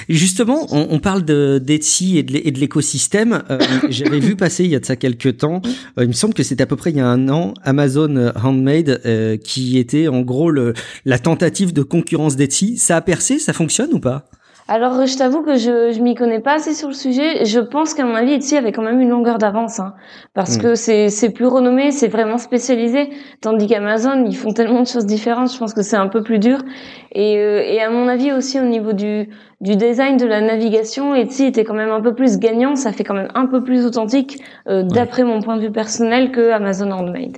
Justement, on, parle d'Etsy et de l'écosystème. Euh, j'avais vu passer il y a de ça quelques temps, il me semble que c'était à peu près il y a un an, Amazon Handmade, qui était en gros la tentative de concurrence d'Etsy. Ça a percé, ça fonctionne ou pas? Alors, je t'avoue que je je m'y connais pas assez sur le sujet. Je pense qu'à mon avis, Etsy avait quand même une longueur d'avance, hein, parce hmm. que c'est c'est plus renommé, c'est vraiment spécialisé. Tandis qu'Amazon, ils font tellement de choses différentes. Je pense que c'est un peu plus dur. Et euh, et à mon avis aussi au niveau du du design de la navigation, Etsy était quand même un peu plus gagnant. Ça fait quand même un peu plus authentique, euh, d'après mon point de vue personnel, que Amazon Handmade.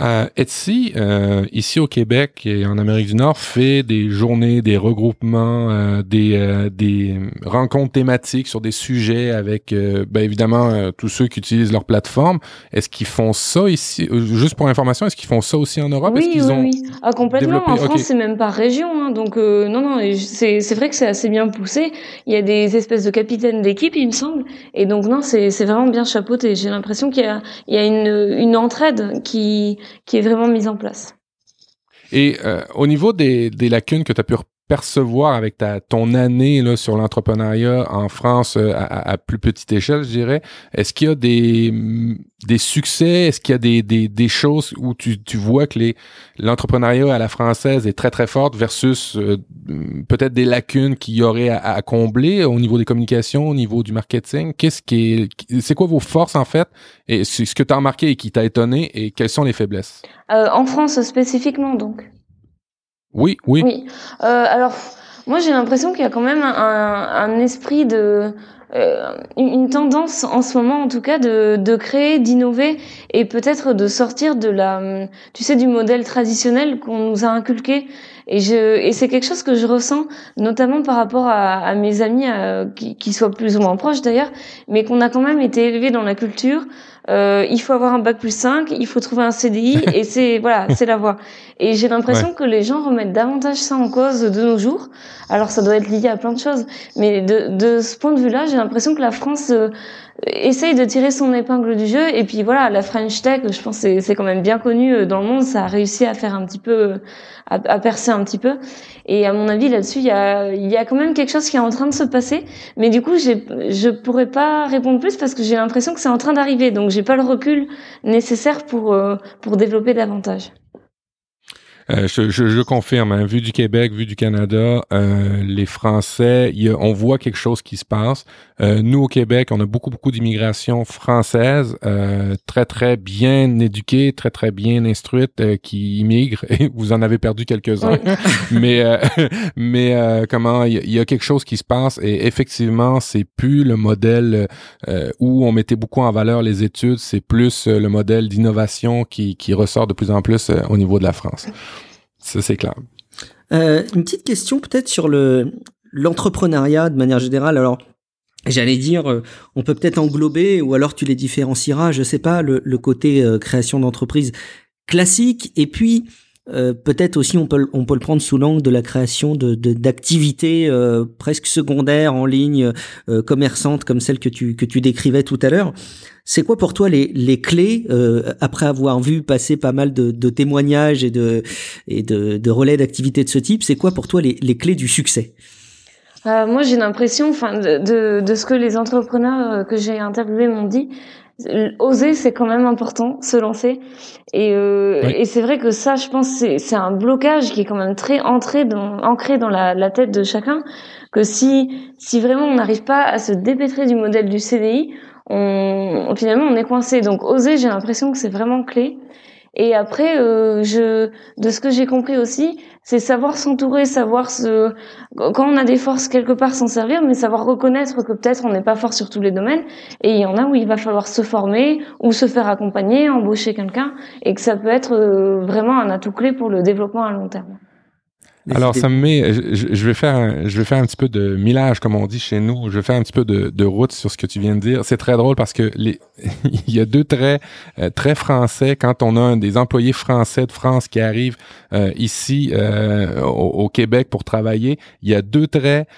Euh, Etsy, euh, ici au Québec et en Amérique du Nord, fait des journées, des regroupements, euh, des, euh, des rencontres thématiques sur des sujets avec, euh, ben évidemment, tous ceux qui utilisent leur plateforme. Est-ce qu'ils font ça ici, juste pour information, est-ce qu'ils font ça aussi en Europe? Oui, oui, ont oui. Ah, complètement. En France, c'est même pas région. Hein, donc, non, non, c'est vrai que c'est assez bien poussé. Il y a des espèces de capitaines d'équipe, il me semble. Et donc, non, c'est vraiment bien chapeauté. J'ai l'impression qu'il y a, il y a une, une entraide qui qui est vraiment mise en place. Et euh, au niveau des, des, lacunes que tu as pu percevoir avec ta ton année là sur l'entrepreneuriat en France euh, à, à, plus petite échelle, je dirais, est-ce qu'il y a des des succès, est-ce qu'il y a des, des, des choses où tu, tu vois que l'entrepreneuriat à la française est très très forte versus euh, peut-être des lacunes qu'il y aurait à, à, combler au niveau des communications, au niveau du marketing, qu'est-ce qui est c'est quoi vos forces en fait? Et ce que tu as remarqué et qui t'a étonné et quelles sont les faiblesses? Euh, En France spécifiquement donc. Oui, oui. Oui. Euh, alors, moi, j'ai l'impression qu'il y a quand même un, un esprit de euh, une tendance en ce moment, en tout cas, de, de créer, d'innover et peut-être de sortir de la, tu sais, du modèle traditionnel qu'on nous a inculqué. Et je, et c'est quelque chose que je ressens, notamment par rapport à, à mes amis euh, qui, qui soient plus ou moins proches d'ailleurs, mais qu'on a quand même été élevés dans la culture euh, il faut avoir un bac plus 5, il faut trouver un CDI et c'est voilà, c'est la voie. Et j'ai l'impression que les gens remettent davantage ça en cause de nos jours. Alors ça doit être lié à plein de choses, mais de, de ce point de vue-là, j'ai l'impression que la France euh, essaye de tirer son épingle du jeu. Et puis voilà, la French Tech, je pense c'est quand même bien connu euh, dans le monde, ça a réussi à faire un petit peu, à, percer un petit peu. Et à mon avis, là-dessus, il y a, y a quand même quelque chose qui est en train de se passer. Mais du coup, je pourrais pas répondre plus parce que j'ai l'impression que c'est en train d'arriver. Donc, j'ai pas le recul nécessaire pour, euh, pour développer davantage. Euh, je, je, confirme, hein, vu du Québec, vu du Canada, les Français, on voit quelque chose qui se passe. Euh, nous, au Québec, on a beaucoup, beaucoup d'immigration française, euh, très, très bien éduquée, très, très bien instruite, euh, qui immigrent. Et vous en avez perdu quelques-uns. mais mais comment, il y, y, a quelque chose qui se passe. Et effectivement, c'est plus le modèle où on mettait beaucoup en valeur les études, c'est plus le modèle d'innovation qui, qui ressort de plus en plus au niveau de la France. Ça, c'est clair. Euh, une petite question peut-être sur le l'entrepreneuriat de manière générale. Alors, j'allais dire, euh, on peut peut-être englober, ou alors tu les différencieras, je sais pas, le, le côté euh, création d'entreprise classique, et puis euh, peut-être aussi on peut on peut le prendre sous l'angle de la création de d'activités euh, presque secondaires en ligne euh, commerçantes comme celle que tu que tu décrivais tout à l'heure. C'est quoi pour toi les les clés après avoir vu passer pas mal de, de témoignages et de et de, de relais d'activités de ce type C'est quoi pour toi les les clés du succès? Moi, j'ai l'impression, enfin, de, de, de, ce que les entrepreneurs que j'ai interviewés m'ont dit, oser c'est quand même important se lancer. Et, euh, et c'est vrai que ça je pense c'est c'est un blocage qui est quand même très entré dans ancré dans la, la tête de chacun que si si vraiment on n'arrive pas à se dépêtrer du modèle du CDI on finalement on est coincé. Donc oser j'ai l'impression que c'est vraiment clé et après, euh, je, de ce que j'ai compris aussi, c'est savoir s'entourer, savoir se, quand on a des forces quelque part s'en servir, mais savoir reconnaître que peut-être on n'est pas fort sur tous les domaines. Et il y en a où il va falloir se former ou se faire accompagner, embaucher quelqu'un, et que ça peut être euh, vraiment un atout clé pour le développement à long terme. Alors, ça me met, je, vais faire, un, je vais faire un petit peu de millage, comme on dit chez nous. Je vais faire un petit peu de, de route sur ce que tu viens de dire. C'est très drôle parce que les, il y a deux traits euh, très français quand on a un des employés français de France qui arrivent euh, ici euh, au, au, Québec pour travailler. Il y a deux traits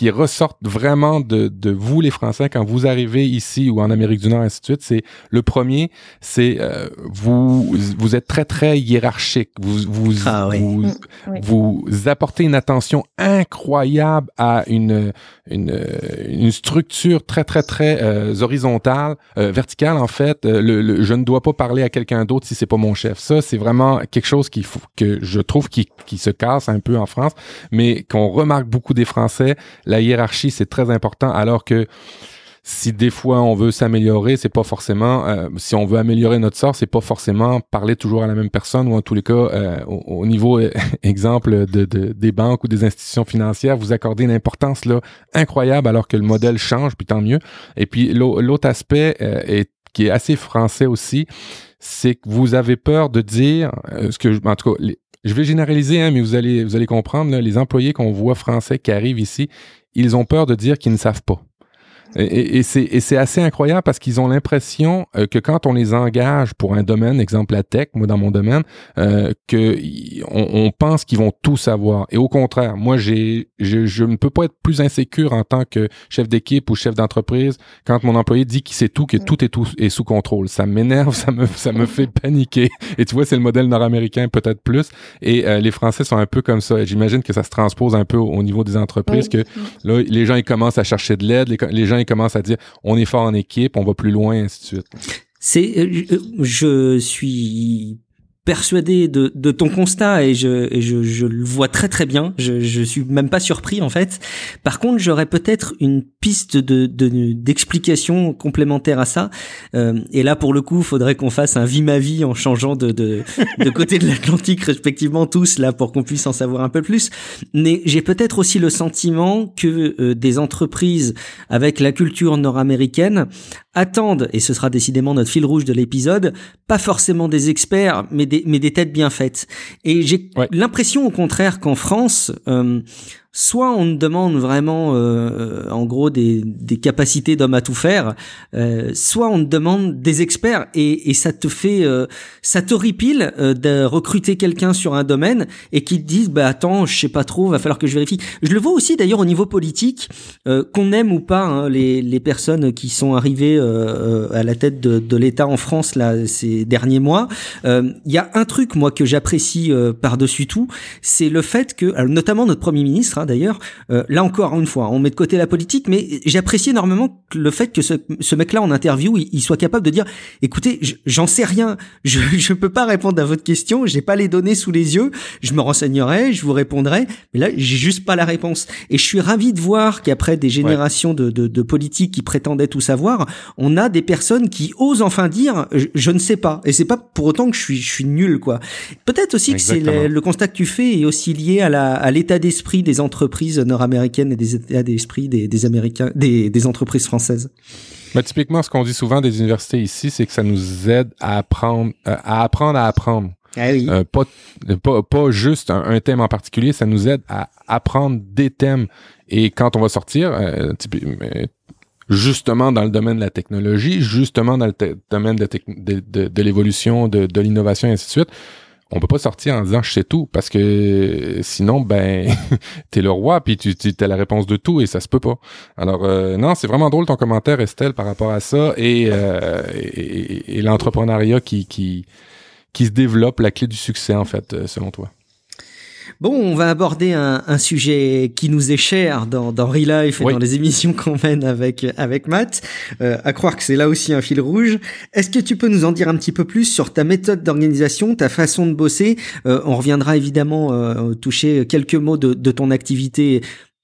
qui ressortent vraiment de, de vous les Français quand vous arrivez ici ou en Amérique du Nord ainsi de suite, c'est le premier, c'est euh, vous vous êtes très très hiérarchique, vous vous ah, oui. vous, mm, oui. vous, apportez une attention incroyable à une une, une structure très très très euh, horizontale, euh, verticale en fait. Euh, le, le, je ne dois pas parler à quelqu'un d'autre si c'est pas mon chef. Ça c'est vraiment quelque chose qu'il faut que je trouve qui qui se casse un peu en France, mais qu'on remarque beaucoup des Français la hiérarchie, c'est très important, alors que si des fois on veut s'améliorer, c'est pas forcément euh, si on veut améliorer notre sort, c'est pas forcément parler toujours à la même personne ou en tous les cas euh, au, au, niveau exemple de, de, des banques ou des institutions financières, vous accordez une importance là incroyable alors que le modèle change, puis tant mieux. Et puis l'autre aspect euh, qui est assez français aussi, c'est que vous avez peur de dire ce que en tout cas les, je vais généraliser, hein, mais vous allez, vous allez comprendre, les employés qu'on voit français qui arrivent ici, ils ont peur de dire qu'ils ne savent pas. Et, et c'est assez incroyable parce qu'ils ont l'impression euh, que quand on les engage pour un domaine, exemple la tech, moi dans mon domaine, euh, que on, on pense qu'ils vont tout savoir. Et au contraire, moi j'ai je, je, ne peux pas être plus insécure en tant que chef d'équipe ou chef d'entreprise quand mon employé dit qu'il sait tout, que tout est tout est sous contrôle. Ça m'énerve, ça me ça me fait paniquer. Et tu vois, c'est le modèle nord-américain peut-être plus. Et euh, les Français sont un peu comme ça. J'imagine que ça se transpose un peu au, au niveau des entreprises oui. que là les gens ils commencent à chercher de l'aide, les, les gens commence à dire on est fort en équipe, on va plus loin, ainsi de suite. C'est, euh, je suis persuadé de, de ton constat et, je, et je, je, le vois très très bien. Je, je suis même pas surpris en fait. Par contre, j'aurais peut-être une piste de d'explication complémentaire à ça. Euh, et là, pour le coup, faudrait qu'on fasse un vie ma vie en changeant de de, de côté de l'Atlantique respectivement tous là pour qu'on puisse en savoir un peu plus. Mais j'ai peut-être aussi le sentiment que euh, des entreprises avec la culture nord-américaine attendent, et ce sera décidément notre fil rouge de l'épisode, pas forcément des experts, mais des, mais des têtes bien faites. Et j'ai l'impression au contraire qu'en France, euh, soit on demande vraiment, euh, en gros, des, des capacités d'homme à tout faire, euh, soit on demande des experts et, et ça te fait, euh, ça t'horripile euh, de recruter quelqu'un sur un domaine et qui te disent, bah attends, je sais pas trop, va falloir que je vérifie. Je le vois aussi d'ailleurs au niveau politique, euh, qu'on aime ou pas hein, les, les personnes qui sont arrivées euh, à la tête de, de l'État en France là ces derniers mois. Il y a un truc moi que j'apprécie par-dessus tout, c'est le fait que, notamment notre premier ministre Hein, d'ailleurs. Euh, là encore, une fois, on met de côté la politique, mais j'apprécie énormément le fait que ce, ce mec-là en interview, il, soit capable de dire, écoutez, j'en sais rien, je je peux pas répondre à votre question, j'ai pas les données sous les yeux, je me renseignerai, je vous répondrai, mais là j'ai juste pas la réponse. Et je suis ravi de voir qu'après des générations de, de, de, politiques qui prétendaient tout savoir, on a des personnes qui osent enfin dire, je, ne sais pas. Et c'est pas pour autant que je suis je suis nul quoi. Peut-être aussi que c'est le, constat que tu fais est aussi lié à l'état d'esprit des entreprises nord-américaines et des états d'esprit des, des Américains, des, des entreprises françaises. Mais typiquement, ce qu'on dit souvent des universités ici, c'est que ça nous aide à apprendre, euh, à apprendre à apprendre. Ah oui. euh, pas, pas, pas juste un, un, thème en particulier, ça nous aide à apprendre des thèmes. Et quand on va sortir, euh, justement dans le domaine de la technologie, justement dans le domaine de, de, de, de l'évolution, de, de l'innovation et ainsi de suite, on peut pas sortir en disant je sais tout parce que sinon ben t'es le roi puis tu, tu as la réponse de tout et ça se peut pas. Alors euh, non, c'est vraiment drôle ton commentaire Estelle par rapport à ça et, euh, et, et l'entrepreneuriat qui, qui qui se développe, la clé du succès en fait euh, selon toi. Bon, on va aborder un, un, sujet qui nous est cher dans, dans Relife et dans les émissions qu'on mène avec avec Matt. Euh, à croire que c'est là aussi un fil rouge. Est-ce que tu peux nous en dire un petit peu plus sur ta méthode d'organisation, ta façon de bosser? Euh, On reviendra évidemment euh, toucher quelques mots de, de ton activité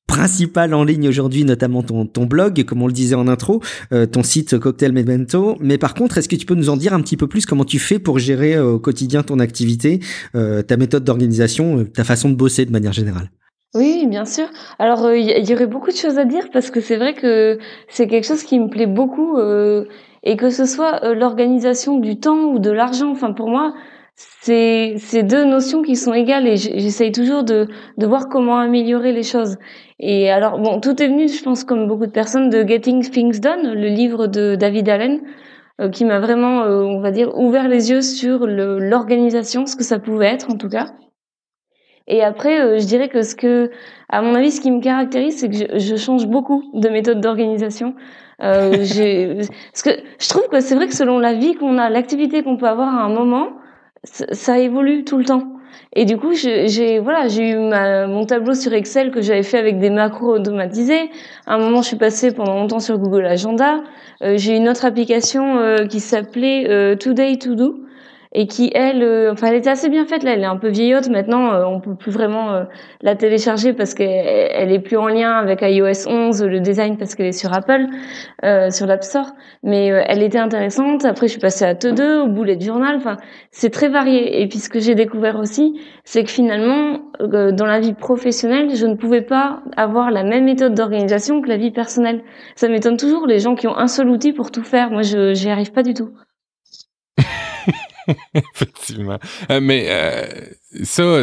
principal en ligne aujourd'hui, notamment ton, ton blog, comme on le disait en intro, euh, ton site Cocktail Memento. Mais par contre, est-ce que tu peux nous en dire un petit peu plus comment tu fais pour gérer euh, au quotidien ton activité, euh, ta méthode d'organisation, ta façon de bosser de manière générale? Oui, bien sûr. Alors, il y, y, aurait beaucoup de choses à dire parce que c'est vrai que c'est quelque chose qui me plaît beaucoup et que ce soit l'organisation du temps ou de l'argent. Enfin, pour moi, c'est c'est deux notions qui sont égales et j'essaye toujours de de voir comment améliorer les choses. Et alors bon, tout est venu, je pense, comme beaucoup de personnes, de Getting Things Done, le livre de David Allen, euh, qui m'a vraiment, euh, on va dire, ouvert les yeux sur l'organisation, ce que ça pouvait être en tout cas. Et après, euh, je dirais que ce que, à mon avis, ce qui me caractérise, c'est que je, je, change beaucoup de méthode d'organisation. Euh, parce que je trouve que c'est vrai que selon la vie qu'on a, l'activité qu'on peut avoir à un moment, ça évolue tout le temps. Et du coup, j'ai voilà, j'ai eu ma, mon tableau sur Excel que j'avais fait avec des macros automatisés. À un moment, je suis passée pendant longtemps sur Google Agenda. Euh, j'ai une autre application euh, qui s'appelait euh, Today To Do et qui elle, euh, enfin, elle était assez bien faite là. Elle est un peu vieillotte maintenant. Euh, on peut plus vraiment euh, la télécharger parce qu'elle elle est plus en lien avec iOS 11, le design parce qu'elle est sur Apple, sur l'App Store. Mais elle était intéressante. Après, je suis passée à Te2, au bullet journal. Enfin, c'est très varié. Et puis, ce que j'ai découvert aussi, c'est que finalement, dans la vie professionnelle, je ne pouvais pas avoir la même méthode d'organisation que la vie personnelle. Ça m'étonne toujours les gens qui ont un seul outil pour tout faire. Moi, je j'y arrive pas du tout. Effectivement. Euh, mais euh, ça,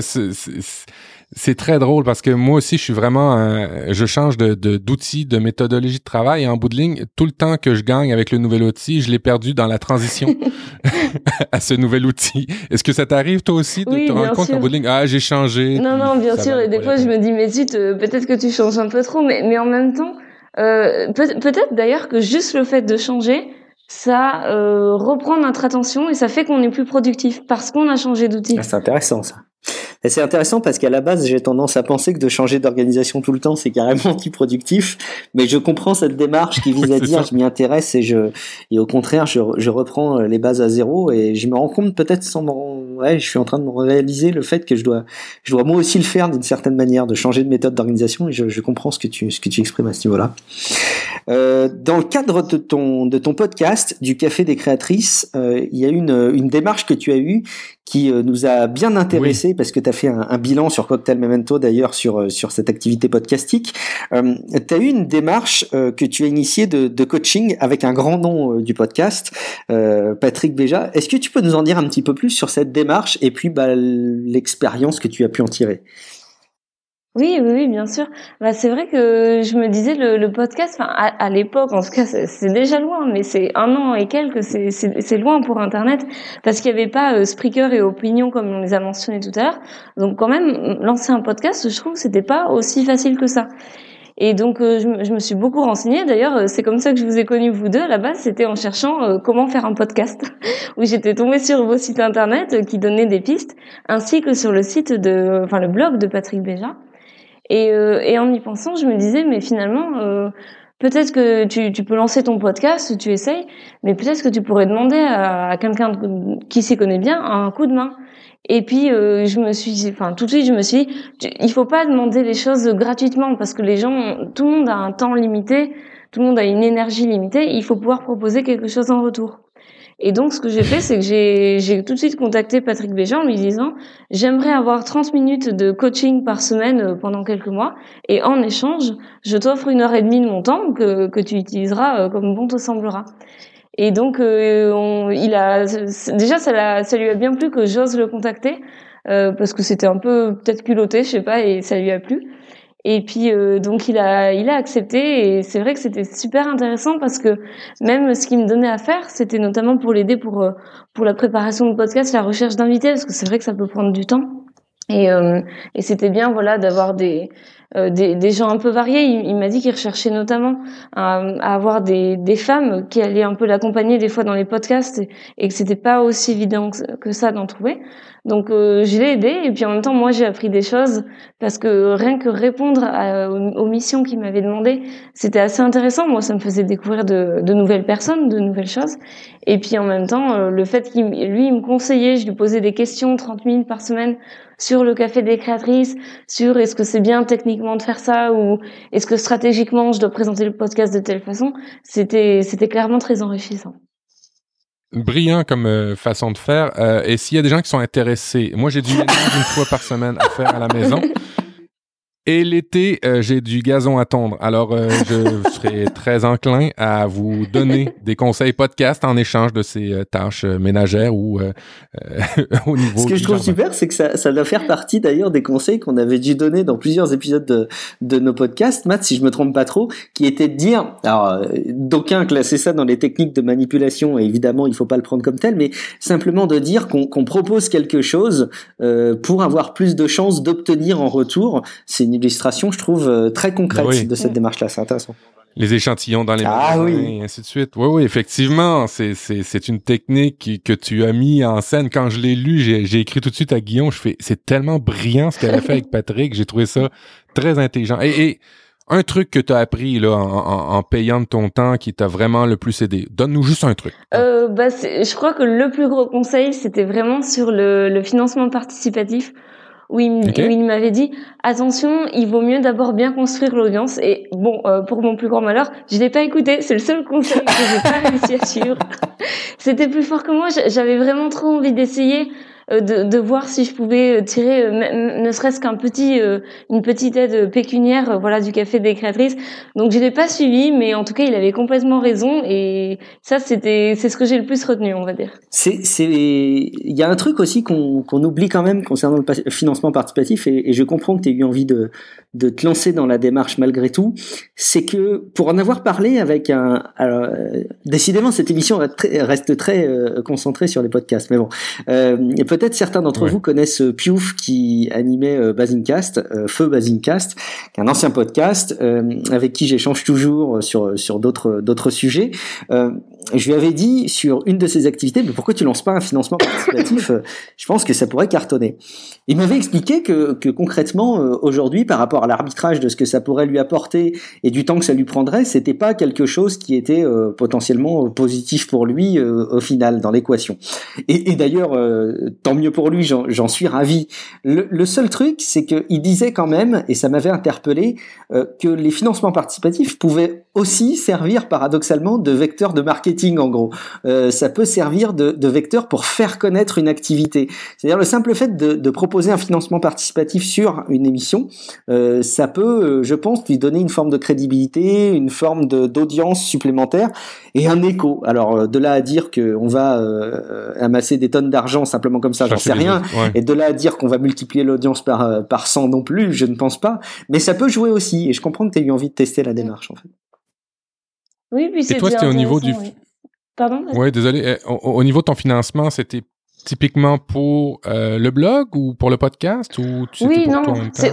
c'est très drôle parce que moi aussi, je suis vraiment, euh, je change de d'outils, de, méthodologie de travail et en bout de ligne, tout le temps que je gagne avec le nouvel outil, je l'ai perdu dans la transition à ce nouvel outil. Est-ce que ça t'arrive toi aussi de te rendre compte qu'en bout de ligne, ah, j'ai changé. Non, non, bien sûr. Et des fois, je me dis, mais zut, peut-être que tu changes un peu trop, mais, mais en même temps, euh, peut-être d'ailleurs que juste le fait de changer, ça euh, reprend notre attention et ça fait qu'on est plus productif parce qu'on a changé d'outil. Ah, c'est intéressant ça. Et c'est intéressant parce qu'à la base, j'ai tendance à penser que de changer d'organisation tout le temps, c'est carrément anti-productif. Mais je comprends cette démarche qui vise à dire, je m'y intéresse et je, et au contraire, je, je reprends les bases à zéro et je me rends compte peut-être sans me, ouais, je suis en train de me réaliser le fait que je dois, je dois moi aussi le faire d'une certaine manière, de changer de méthode d'organisation et je, je comprends ce que tu, ce que tu exprimes à ce niveau-là. Euh, dans le cadre de ton, de ton podcast, du Café des Créatrices, euh, il y a une, une démarche que tu as eue qui euh, nous a bien intéressé parce que tu as fait un, bilan sur Cocktail Memento d'ailleurs sur euh, sur cette activité podcastique. Euh, tu as eu une démarche euh, que tu as initiée de, coaching avec un grand nom du podcast, Patrick Béja. Est-ce que tu peux nous en dire un petit peu plus sur cette démarche et puis bah, l'expérience que tu as pu en tirer? Oui, oui, oui, bien sûr. Bah, c'est vrai que je me disais le, le podcast, enfin, à, l'époque, en tout cas, c'est déjà loin, mais c'est un an et quelques, c'est loin pour Internet, parce qu'il n'y avait pas euh, Spreaker et Opinion comme on les a mentionnés tout à l'heure. Donc, quand même, lancer un podcast, je trouve que c'était pas aussi facile que ça. Et donc, euh, je, je, me suis beaucoup renseignée. D'ailleurs, euh, c'est comme ça que je vous ai connus vous deux. À la base, c'était en cherchant euh, comment faire un podcast, où j'étais tombée sur vos sites internet qui donnaient des pistes, ainsi que sur le site de, enfin, le blog de Patrick Béja. Et, euh, et en y pensant, je me disais, mais finalement, euh, peut-être que tu, tu, peux lancer ton podcast, tu essayes, mais peut-être que tu pourrais demander à, à quelqu'un qui s'y connaît bien un coup de main. Et puis euh, je me suis, enfin tout de suite je me suis, dit, il faut pas demander les choses gratuitement parce que les gens, tout le monde a un temps limité, tout le monde a une énergie limitée, il faut pouvoir proposer quelque chose en retour. Et donc, ce que j'ai fait, c'est que j'ai tout de suite contacté Patrick Béjean en lui disant J'aimerais avoir 30 minutes de coaching par semaine euh, pendant quelques mois. Et en échange, je t'offre une heure et demie de mon temps que, que tu utiliseras euh, comme bon te semblera. Et donc, euh, on, il a déjà, ça, ça lui a bien plu que j'ose le contacter. parce que c'était un peu peut-être culotté, je sais pas, et ça lui a plu. Et puis euh, donc il a il a accepté et c'est vrai que c'était super intéressant parce que même ce qu'il me donnait à faire, c'était notamment pour l'aider pour euh, pour la préparation du podcast, la recherche d'invités parce que c'est vrai que ça peut prendre du temps. Et, euh, et c'était bien voilà d'avoir des, des, des gens un peu variés. Il, m'a dit qu'il recherchait notamment à, à, avoir des, des femmes qui allaient un peu l'accompagner des fois dans les podcasts et, que c'était pas aussi évident que ça d'en trouver. Donc euh, je l'ai aidé et puis en même temps moi j'ai appris des choses parce que rien que répondre aux, missions qu'il m'avait demandé, c'était assez intéressant. Moi ça me faisait découvrir de, de, nouvelles personnes, de nouvelles choses. Et puis en même temps euh, le fait qu'il lui il me conseillait, je lui posais des questions 30 minutes par semaine sur le café des créatrices, sur est-ce que c'est bien techniquement de faire ça ou est-ce que stratégiquement je dois présenter le podcast de telle façon. C'était c'était clairement très enrichissant brillant comme euh, façon de faire. Euh, et s'il y a des gens qui sont intéressés, moi j'ai du ménage une fois par semaine à faire à la maison. Et l'été, euh, j'ai du gazon à tondre. Alors, euh, je serai très enclin à vous donner des conseils podcast en échange de ces euh, tâches ménagères ou au niveau. Ce que je trouve super, c'est que ça, ça doit faire partie d'ailleurs des conseils qu'on avait dû donner dans plusieurs épisodes de, de nos podcasts, Matt, si je me trompe pas trop, qui était de dire, alors d'aucuns classaient ça dans les techniques de manipulation, et évidemment il faut pas le prendre comme tel, mais simplement de dire qu'on propose quelque chose pour avoir plus de chances d'obtenir en retour. C'est illustration, je trouve, euh, très concrète de cette démarche-là. C'est intéressant. Les échantillons dans les ah, oui. et ainsi de suite. Oui, oui, effectivement, c'est, c'est, c'est une technique que tu as mis en scène. Quand je l'ai lu, j'ai, j'ai écrit tout de suite à Guillaume, je fais, c'est tellement brillant ce qu'elle a fait avec Patrick. J'ai trouvé ça très intelligent. Et, et un truc que tu as appris là en, en, payant de ton temps qui t'a vraiment le plus aidé. Donne-nous juste un truc. Euh, bah, je crois que le plus gros conseil, c'était vraiment sur le, le financement participatif où il, m'avait dit attention, il vaut mieux d'abord bien construire l'audience. Et bon, euh, pour mon plus grand malheur, je l'ai pas écouté. C'est le seul conseil que j'ai pas réussi à suivre. C'était plus fort que moi. J'avais vraiment trop envie d'essayer. Euh, de, voir si je pouvais euh, tirer euh, ne serait-ce qu'un petit une petite aide pécuniaire voilà du café des créatrices. Donc je l'ai pas suivi mais en tout cas il avait complètement raison. Et ça c'était c'est ce que j'ai le plus retenu on va dire. C'est c'est il y a un truc aussi qu'on qu'on oublie quand même concernant le financement participatif et, je comprends que tu aies eu envie de de te lancer dans la démarche malgré tout, c'est que pour en avoir parlé avec un, alors, décidément cette émission reste très concentrée sur les podcasts, mais bon, peut-être certains d'entre vous connaissent Piouf qui animait euh, Basincast, Feu Basincast, qui est un ancien podcast avec qui j'échange toujours sur sur d'autres d'autres sujets. Je lui avais dit sur une de ses activités, mais pourquoi tu lances pas un financement participatif Je pense que ça pourrait cartonner. Il m'avait expliqué que, que concrètement aujourd'hui, par rapport à l'arbitrage de ce que ça pourrait lui apporter et du temps que ça lui prendrait, c'était pas quelque chose qui était potentiellement positif pour lui au final dans l'équation. Et, et d'ailleurs, tant mieux pour lui, j'en suis ravi. Le, le seul truc, c'est qu'il disait quand même, et ça m'avait interpellé, que les financements participatifs pouvaient aussi servir paradoxalement de vecteur de marketing en gros. Euh, ça peut servir de, de, vecteur pour faire connaître une activité. C'est-à-dire le simple fait de, de, proposer un financement participatif sur une émission, euh, ça peut, euh, je pense, lui donner une forme de crédibilité, une forme d'audience supplémentaire et un écho. Alors de là à dire qu'on va euh, amasser des tonnes d'argent simplement comme ça, j'en sais rien. Et de là à dire qu'on va multiplier l'audience par par 100 non plus, je ne pense pas. Mais ça peut jouer aussi. Et je comprends que tu aies eu envie de tester la démarche en fait. Oui, puis Et toi, c'était au niveau du. Pardon? Oui, désolé. Eh, au, niveau de ton financement, c'était typiquement pour euh, le blog ou pour le podcast ou oui non.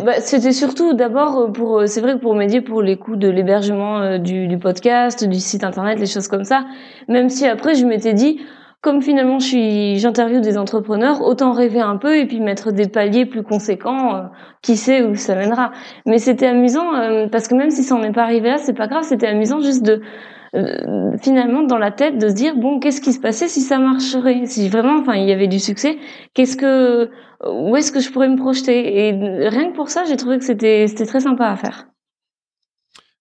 bah, c'était surtout d'abord euh, pour euh, c'est vrai que pour m'aider pour les coûts de l'hébergement du, du, podcast du site internet les choses comme ça même si après je m'étais dit comme finalement je suis j'interviewe des entrepreneurs autant rêver un peu et puis mettre des paliers plus conséquents qui sait où ça mènera. Mais c'était amusant parce que même si ça n'en est pas arrivé là c'est pas grave c'était amusant juste de euh, finalement dans la tête de se dire bon qu'est-ce qui se passait si ça marcherait? Si vraiment enfin il y avait du succès qu'est-ce que où est-ce que je pourrais me projeter? Et rien que pour ça j'ai trouvé que c'était c'était très sympa à faire.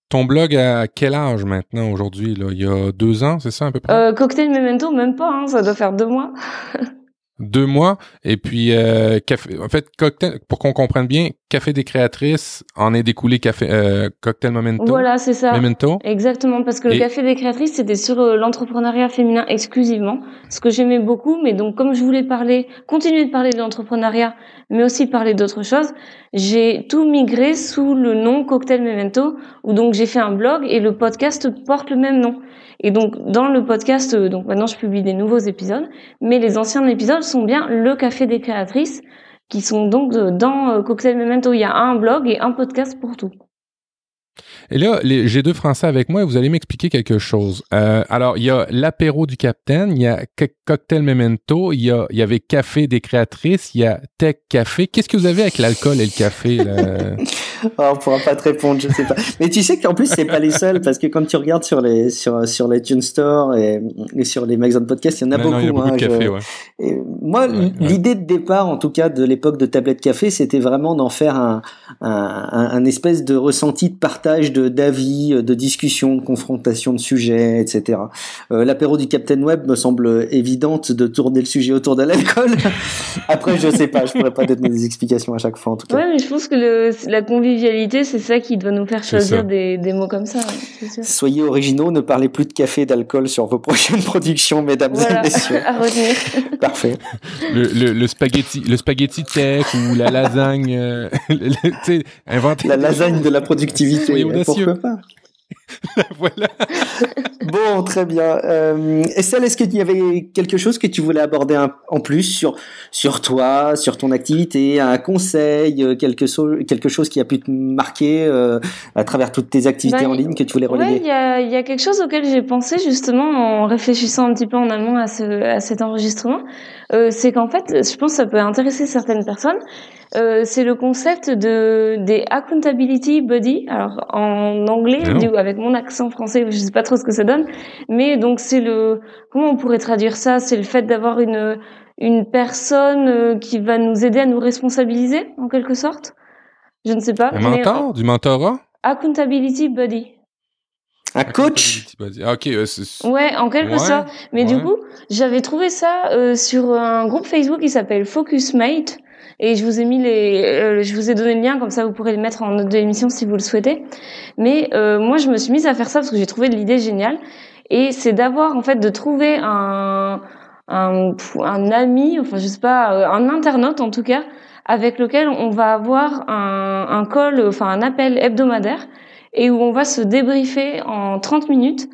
Ton blog à quel âge maintenant aujourd'hui Il y a deux ans, c'est ça à peu près? Euh, Cocktail Memento, même pas, hein, ça doit faire deux mois. deux mois. Et puis, euh, café, en fait, cocktail, pour qu'on comprenne bien, Café des créatrices en est découlé café, euh, Cocktail Memento. Voilà, c'est ça. Memento. Exactement, parce que le Café des créatrices, c'était sur euh, l'entrepreneuriat féminin exclusivement, ce que j'aimais beaucoup. Mais donc, comme je voulais parler, continuer de parler de l'entrepreneuriat, mais aussi parler d'autres choses, j'ai tout migré sous le nom Cocktail Memento, où donc j'ai fait un blog et le podcast porte le même nom. Et donc dans le podcast, euh, donc maintenant je publie des nouveaux épisodes, mais les anciens épisodes sont bien le café des créatrices, qui sont donc dans euh, Cocktail Memento. Il y a un blog et un podcast pour tout. Et là, j'ai deux Français avec moi et vous allez m'expliquer quelque chose. Euh, alors, il y a l'apéro du Capitaine, il y a Cocktail Memento, il y, a, il y avait Café des créatrices, il y a Tech Café. Qu'est-ce que vous avez avec l'alcool et le café là? oh, on pourra pas te répondre, je sais pas. Mais tu sais qu'en plus c'est pas les seuls parce que quand tu regardes sur les sur sur l'iTunes Store et, et, sur les magasins de podcast, il y en a beaucoup. Non, il y a beaucoup hein, de café, je... ouais. Et moi, ouais, l'idée de départ, en tout cas de l'époque de tablette café, c'était vraiment d'en faire un, un, un, espèce de ressenti de partage de d'avis, de discussion, de confrontation de sujets, etc. Euh, L'apéro du Captain Web me semble évidente de tourner le sujet autour de l'alcool. Après, je sais pas, je pourrais pas donner des explications à chaque fois en tout cas. Ouais, mais je pense que le, la convivialité, c'est ça qui doit nous faire choisir des, des, mots comme ça. Ouais, Soyez originaux, ne parlez plus de café et d'alcool sur vos prochaines productions, mesdames voilà, et messieurs. à retenir. Parfait. Le, le, le, spaghetti, le spaghetti tech ou la lasagne, euh. La lasagne de la productivité. Pourquoi pas voilà. bon, très bien. Euh, Estelle, est-ce qu'il y avait quelque chose que tu voulais aborder un, en plus sur sur toi, sur ton activité, un conseil, euh, quelque chose, quelque chose qui a pu te marquer euh, à travers toutes tes activités bah, en ligne que tu voulais relayer Il ouais, y, a, y a quelque chose auquel j'ai pensé justement en réfléchissant un petit peu en amont à, ce, à cet enregistrement. Euh, c'est qu'en fait, je pense que ça peut intéresser certaines personnes. Euh, c'est le concept de des accountability buddy. Alors en anglais, du, avec mon accent français, je sais pas trop ce que ça donne, mais donc c'est le comment on pourrait traduire ça? C'est le fait d'avoir une une personne euh, qui va nous aider à nous responsabiliser en quelque sorte? Je ne sais pas. Un mentor, du mentorat? Accountability buddy. Un coach? Ah, Ok. Ouais, en quelque ouais, sorte. Mais ouais. du coup, j'avais trouvé ça euh, sur un groupe Facebook qui s'appelle Focus Mate. Et je vous ai mis les, euh, je vous ai donné le lien comme ça vous pourrez le mettre en note de l'émission si vous le souhaitez. Mais euh, moi je me suis mise à faire ça parce que j'ai trouvé l'idée géniale. Et c'est d'avoir en fait de trouver un, un un ami, enfin je sais pas, euh, un internaute en tout cas, avec lequel on va avoir un, un call, enfin un appel hebdomadaire et où on va se débriefer en 30 minutes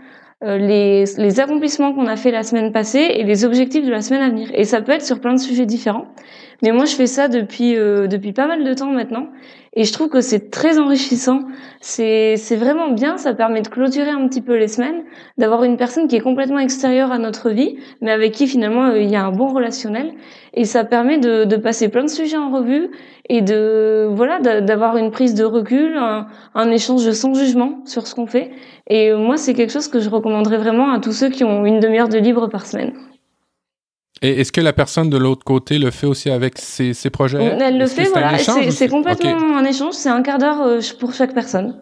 euh, les, les accomplissements qu'on a fait la semaine passée et les objectifs de la semaine à venir. Et ça peut être sur plein de sujets différents. Mais moi, je fais ça depuis euh, depuis pas mal de temps maintenant, et je trouve que c'est très enrichissant. C'est c'est vraiment bien. Ça permet de clôturer un petit peu les semaines, d'avoir une personne qui est complètement extérieure à notre vie, mais avec qui finalement euh, il y a un bon relationnel, et ça permet de de passer plein de sujets en revue et de voilà d'avoir une prise de recul, un, un échange sans jugement sur ce qu'on fait. Et moi, c'est quelque chose que je recommanderais vraiment à tous ceux qui ont une demi-heure de libre par semaine. Et est-ce que la personne de l'autre côté le fait aussi avec ses, ses projets? Elle le fait, voilà. C'est complètement un échange. C'est un quart d'heure euh, pour chaque personne.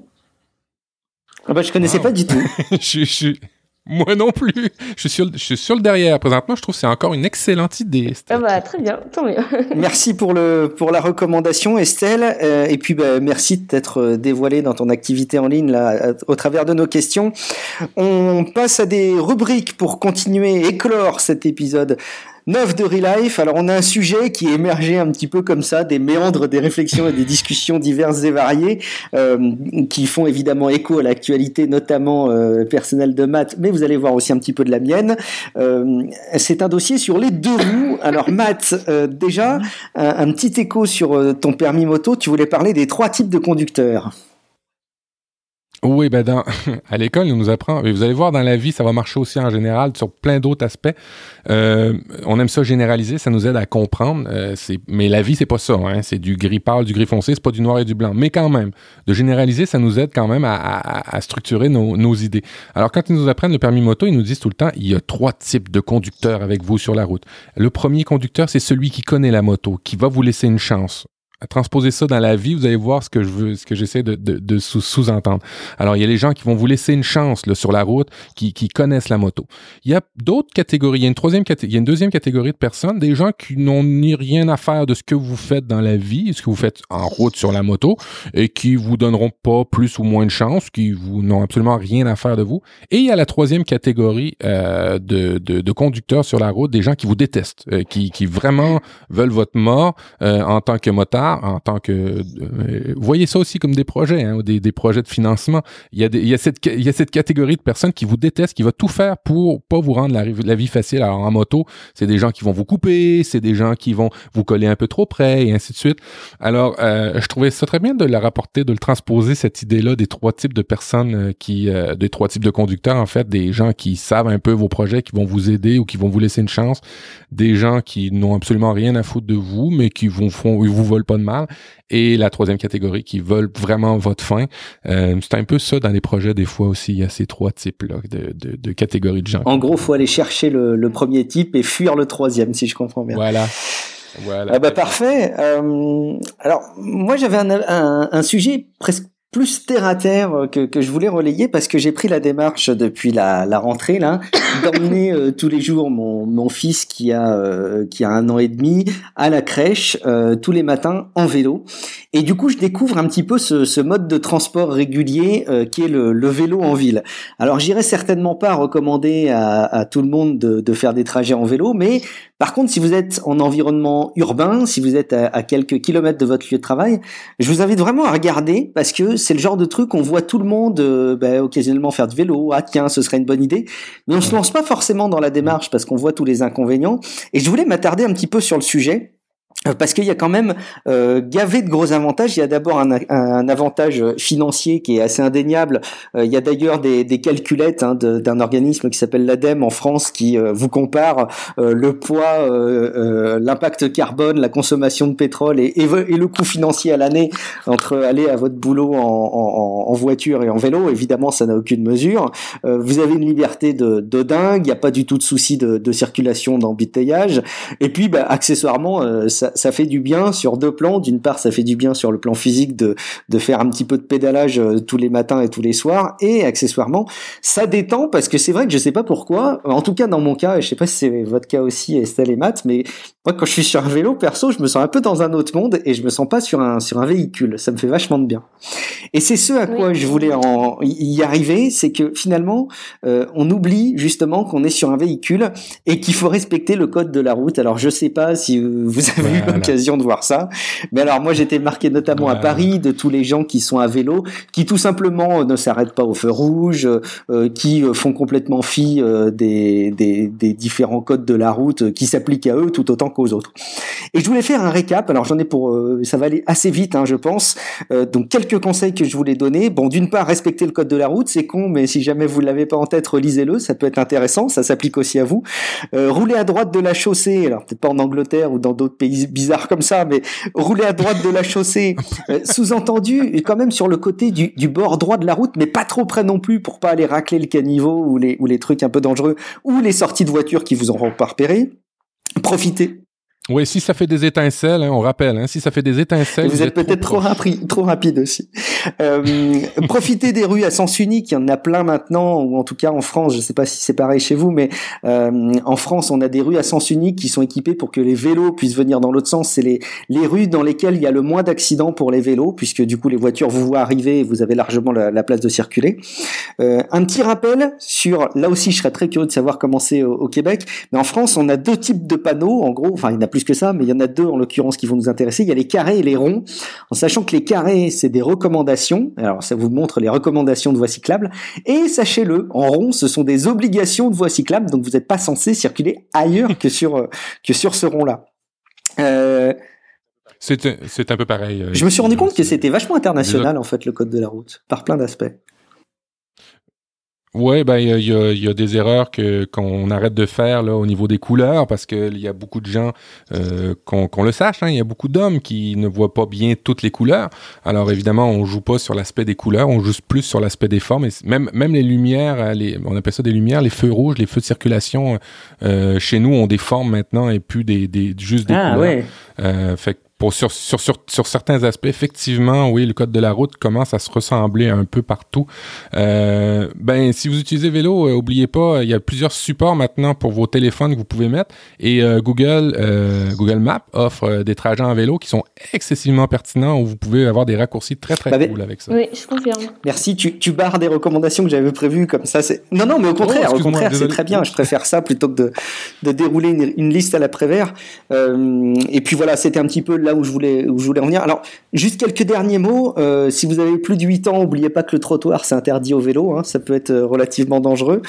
Ah bah, je connaissais pas du tout. je, je, moi non plus. Je suis, sur, je suis sur le derrière. Présentement, je trouve que c'est encore une excellente idée. Ah bah, très bien, tant mieux. merci pour, le, pour la recommandation, Estelle. Euh, et puis, bah, merci de t'être euh, dévoilée dans ton activité en ligne là, au travers de nos questions. On passe à des rubriques pour continuer, éclore cet épisode 9 de Relife. Alors on a un sujet qui est émergé un petit peu comme ça, des méandres, des réflexions et des discussions diverses et variées, euh, qui font évidemment écho à l'actualité, notamment euh, personnelle de Matt, mais vous allez voir aussi un petit peu de la mienne. Euh, c'est un dossier sur les deux roues. Alors Matt, euh, déjà, un, petit écho sur euh, ton permis moto, tu voulais parler des trois types de conducteurs. Oui, ben dans, à l'école, on nous apprend, et vous allez voir dans la vie, ça va marcher aussi en général sur plein d'autres aspects. Euh, on aime ça généraliser, ça nous aide à comprendre. Euh, mais la vie, c'est pas ça. Hein, c'est du gris pâle, du gris foncé, c'est pas du noir et du blanc. Mais quand même, de généraliser, ça nous aide quand même à, à, à structurer nos, nos, idées. Alors quand ils nous apprennent le permis moto, ils nous disent tout le temps, il y a trois types de conducteurs avec vous sur la route. Le premier conducteur, c'est celui qui connaît la moto, qui va vous laisser une chance transposer ça dans la vie, vous allez voir ce que je veux, ce que j'essaie de, de, de sous-entendre. Alors, il y a les gens qui vont vous laisser une chance là, sur la route, qui, qui connaissent la moto. Il y a d'autres catégories. Il y a une troisième catégorie, il y a une deuxième catégorie de personnes, des gens qui n'ont ni rien à faire de ce que vous faites dans la vie, ce que vous faites en route sur la moto, et qui vous donneront pas plus ou moins de chance, qui vous n'ont absolument rien à faire de vous. Et il y a la troisième catégorie euh, de, de, de, conducteurs sur la route, des gens qui vous détestent, euh, qui, qui vraiment veulent votre mort euh, en tant que motard en tant que... Euh, voyez ça aussi comme des projets, hein, des, des, projets de financement. Il y, a des, il, y a cette, il y a cette catégorie de personnes qui vous détestent, qui va tout faire pour pas vous rendre la, vie facile. Alors en moto, c'est des gens qui vont vous couper, c'est des gens qui vont vous coller un peu trop près, et ainsi de suite. Alors, euh, je trouvais ça très bien de la rapporter, de le transposer, cette idée-là des trois types de personnes euh, qui... Des trois types de conducteurs, en fait, des gens qui savent un peu vos projets, qui vont vous aider ou qui vont vous laisser une chance, des gens qui n'ont absolument rien à foutre de vous, mais qui vous font, ils vous volent pas mal. Et la troisième catégorie qui veulent vraiment votre fin. Euh, c'est un peu ça dans les projets, des fois aussi, il y a ces trois types-là de, de, de, catégories de gens. En gros, faut aller chercher le, le, premier type et fuir le troisième, si je comprends bien. Voilà. Voilà. Ah bah parfait. Euh, alors moi j'avais un, un, un, sujet presque plus terre à terre que, que je voulais relayer parce que j'ai pris la démarche depuis la, la rentrée là d'emmener euh, tous les jours mon, mon fils qui a euh, qui a un an et demi à la crèche euh, tous les matins en vélo et du coup je découvre un petit peu ce, ce mode de transport régulier qui est le, le, vélo en ville. Alors j'irai certainement pas recommander à, à tout le monde de, de, faire des trajets en vélo, mais par contre si vous êtes en environnement urbain, si vous êtes à, à quelques kilomètres de votre lieu de travail, je vous invite vraiment à regarder parce que c'est le genre de truc on voit tout le monde euh, bah, occasionnellement faire du vélo. Ah tiens, ce serait une bonne idée. Mais on se lance pas forcément dans la démarche parce qu'on voit tous les inconvénients. Et je voulais m'attarder un petit peu sur le sujet euh, parce qu'il y a quand même euh, gavé de gros avantages. Il y a d'abord un, un, avantage financier qui est assez indéniable. Euh, il y a d'ailleurs des, des, calculettes hein, d'un organisme qui s'appelle l'ADEME en France qui euh, vous compare euh, le poids, euh, l'impact carbone, la consommation de pétrole et, et, et le coût financier à l'année entre aller à votre boulot en, en, en, voiture et en vélo. Évidemment, ça n'a aucune mesure. vous avez une liberté de, de dingue. Il n'y a pas du tout de souci de, de circulation, d'embouteillage. Et puis, bah, accessoirement, ça, ça, fait du bien sur deux plans. D'une part, ça fait du bien sur le plan physique de, de faire un petit peu de pédalage euh, tous les matins et tous les soirs. Et accessoirement, ça détend parce que c'est vrai que je sais pas pourquoi. En tout cas, dans mon cas, et je sais pas si c'est votre cas aussi, Estelle et Matt, mais moi, quand je suis sur un vélo, perso, je me sens un peu dans un autre monde et je me sens pas sur un, sur un véhicule. Ça me fait vachement de bien. Et c'est ce à quoi je voulais en y arriver, c'est que finalement, euh, on oublie justement qu'on est sur un véhicule et qu'il faut respecter le code de la route. Alors je sais pas si vous avez eu l'occasion de voir ça, mais alors moi j'étais marqué notamment à Paris de tous les gens qui sont à vélo, qui tout simplement ne s'arrêtent pas au feu rouge, euh, qui font complètement fi euh, des, des, des, différents codes de la route qui s'appliquent à eux tout autant qu'aux autres. Et je voulais faire un récap. Alors j'en ai pour, ça va aller assez vite, hein, je pense. donc quelques conseils que je voulais donner. Bon, d'une part, respecter le code de la route, c'est con, mais si jamais vous l'avez pas en tête, relisez-le, ça peut être intéressant, ça s'applique aussi à vous. Euh, rouler à droite de la chaussée, alors peut-être pas en Angleterre ou dans d'autres pays bizarres comme ça, mais rouler à droite de la chaussée, euh, sous-entendu quand même sur le côté du, du, bord droit de la route, mais pas trop près non plus pour pas aller racler le caniveau ou les, ou les trucs un peu dangereux ou les sorties de voitures qui vous auront pas repéré. Profitez oui, si ça fait des étincelles, hein, on rappelle, hein, si ça fait des étincelles. Vous, êtes, peut-être trop, rapide, trop rapide aussi. Euh, profitez des rues à sens unique, il y en a plein maintenant, ou en tout cas en France, je ne sais pas si c'est pareil chez vous, mais euh, en France, on a des rues à sens unique qui sont équipées pour que les vélos puissent venir dans l'autre sens. C'est les, les rues dans lesquelles il y a le moins d'accidents pour les vélos, puisque du coup les voitures vous voient arriver et vous avez largement la, place de circuler. Euh, un petit rappel sur, là aussi je serais très curieux de savoir comment c'est au, au, Québec, mais en France, on a deux types de panneaux, en gros, enfin il y en a plus que ça, mais il y en a deux en l'occurrence qui vont nous intéresser. Il y a les carrés et les ronds, en sachant que les carrés, c'est des recommandations. Alors, ça vous montre les recommandations de voies cyclables. Et sachez-le, en rond, ce sont des obligations de voies cyclables, donc vous n'êtes pas censé circuler ailleurs que sur, euh, que sur ce rond-là. Euh, c'est un peu pareil. Euh, je me suis rendu compte que c'était vachement international, en fait, le code de la route, par plein d'aspects. Ouais, ben il y a, y a, des erreurs que qu'on arrête de faire là au niveau des couleurs parce qu'il y a beaucoup de gens euh, qu'on le sache, hein, il y a beaucoup d'hommes qui ne voient pas bien toutes les couleurs. Alors évidemment, on joue pas sur l'aspect des couleurs, on joue plus sur l'aspect des formes. Et même même les lumières, euh, les, on appelle ça des lumières, les feux rouges, les feux de circulation euh, chez nous ont des formes maintenant et plus des, des juste des ah, couleurs. Ouais. Euh, fait sur, sur, sur, certains aspects, effectivement, oui, le code de la route commence à se ressembler un peu partout. Euh, ben, si vous utilisez vélo, euh, oubliez pas, il y a plusieurs supports maintenant pour vos téléphones que vous pouvez mettre. Et euh, Google, Google Maps offre des trajets en vélo qui sont excessivement pertinents où vous pouvez avoir des raccourcis très très bah, cool avec ça. Oui, je confirme. Merci. Tu, tu barres des recommandations que j'avais prévues comme ça. C'est non, non, mais au contraire, oh, au contraire, c'est très bien. Je préfère ça plutôt que de, de dérouler une, une liste à l'après-vert. et puis voilà, c'était un petit peu là où je voulais où je voulais en venir. Alors, juste quelques derniers mots. Euh, si vous avez plus de 8 ans, n'oubliez pas que le trottoir c'est interdit au vélo. Hein, ça peut être euh, relativement dangereux.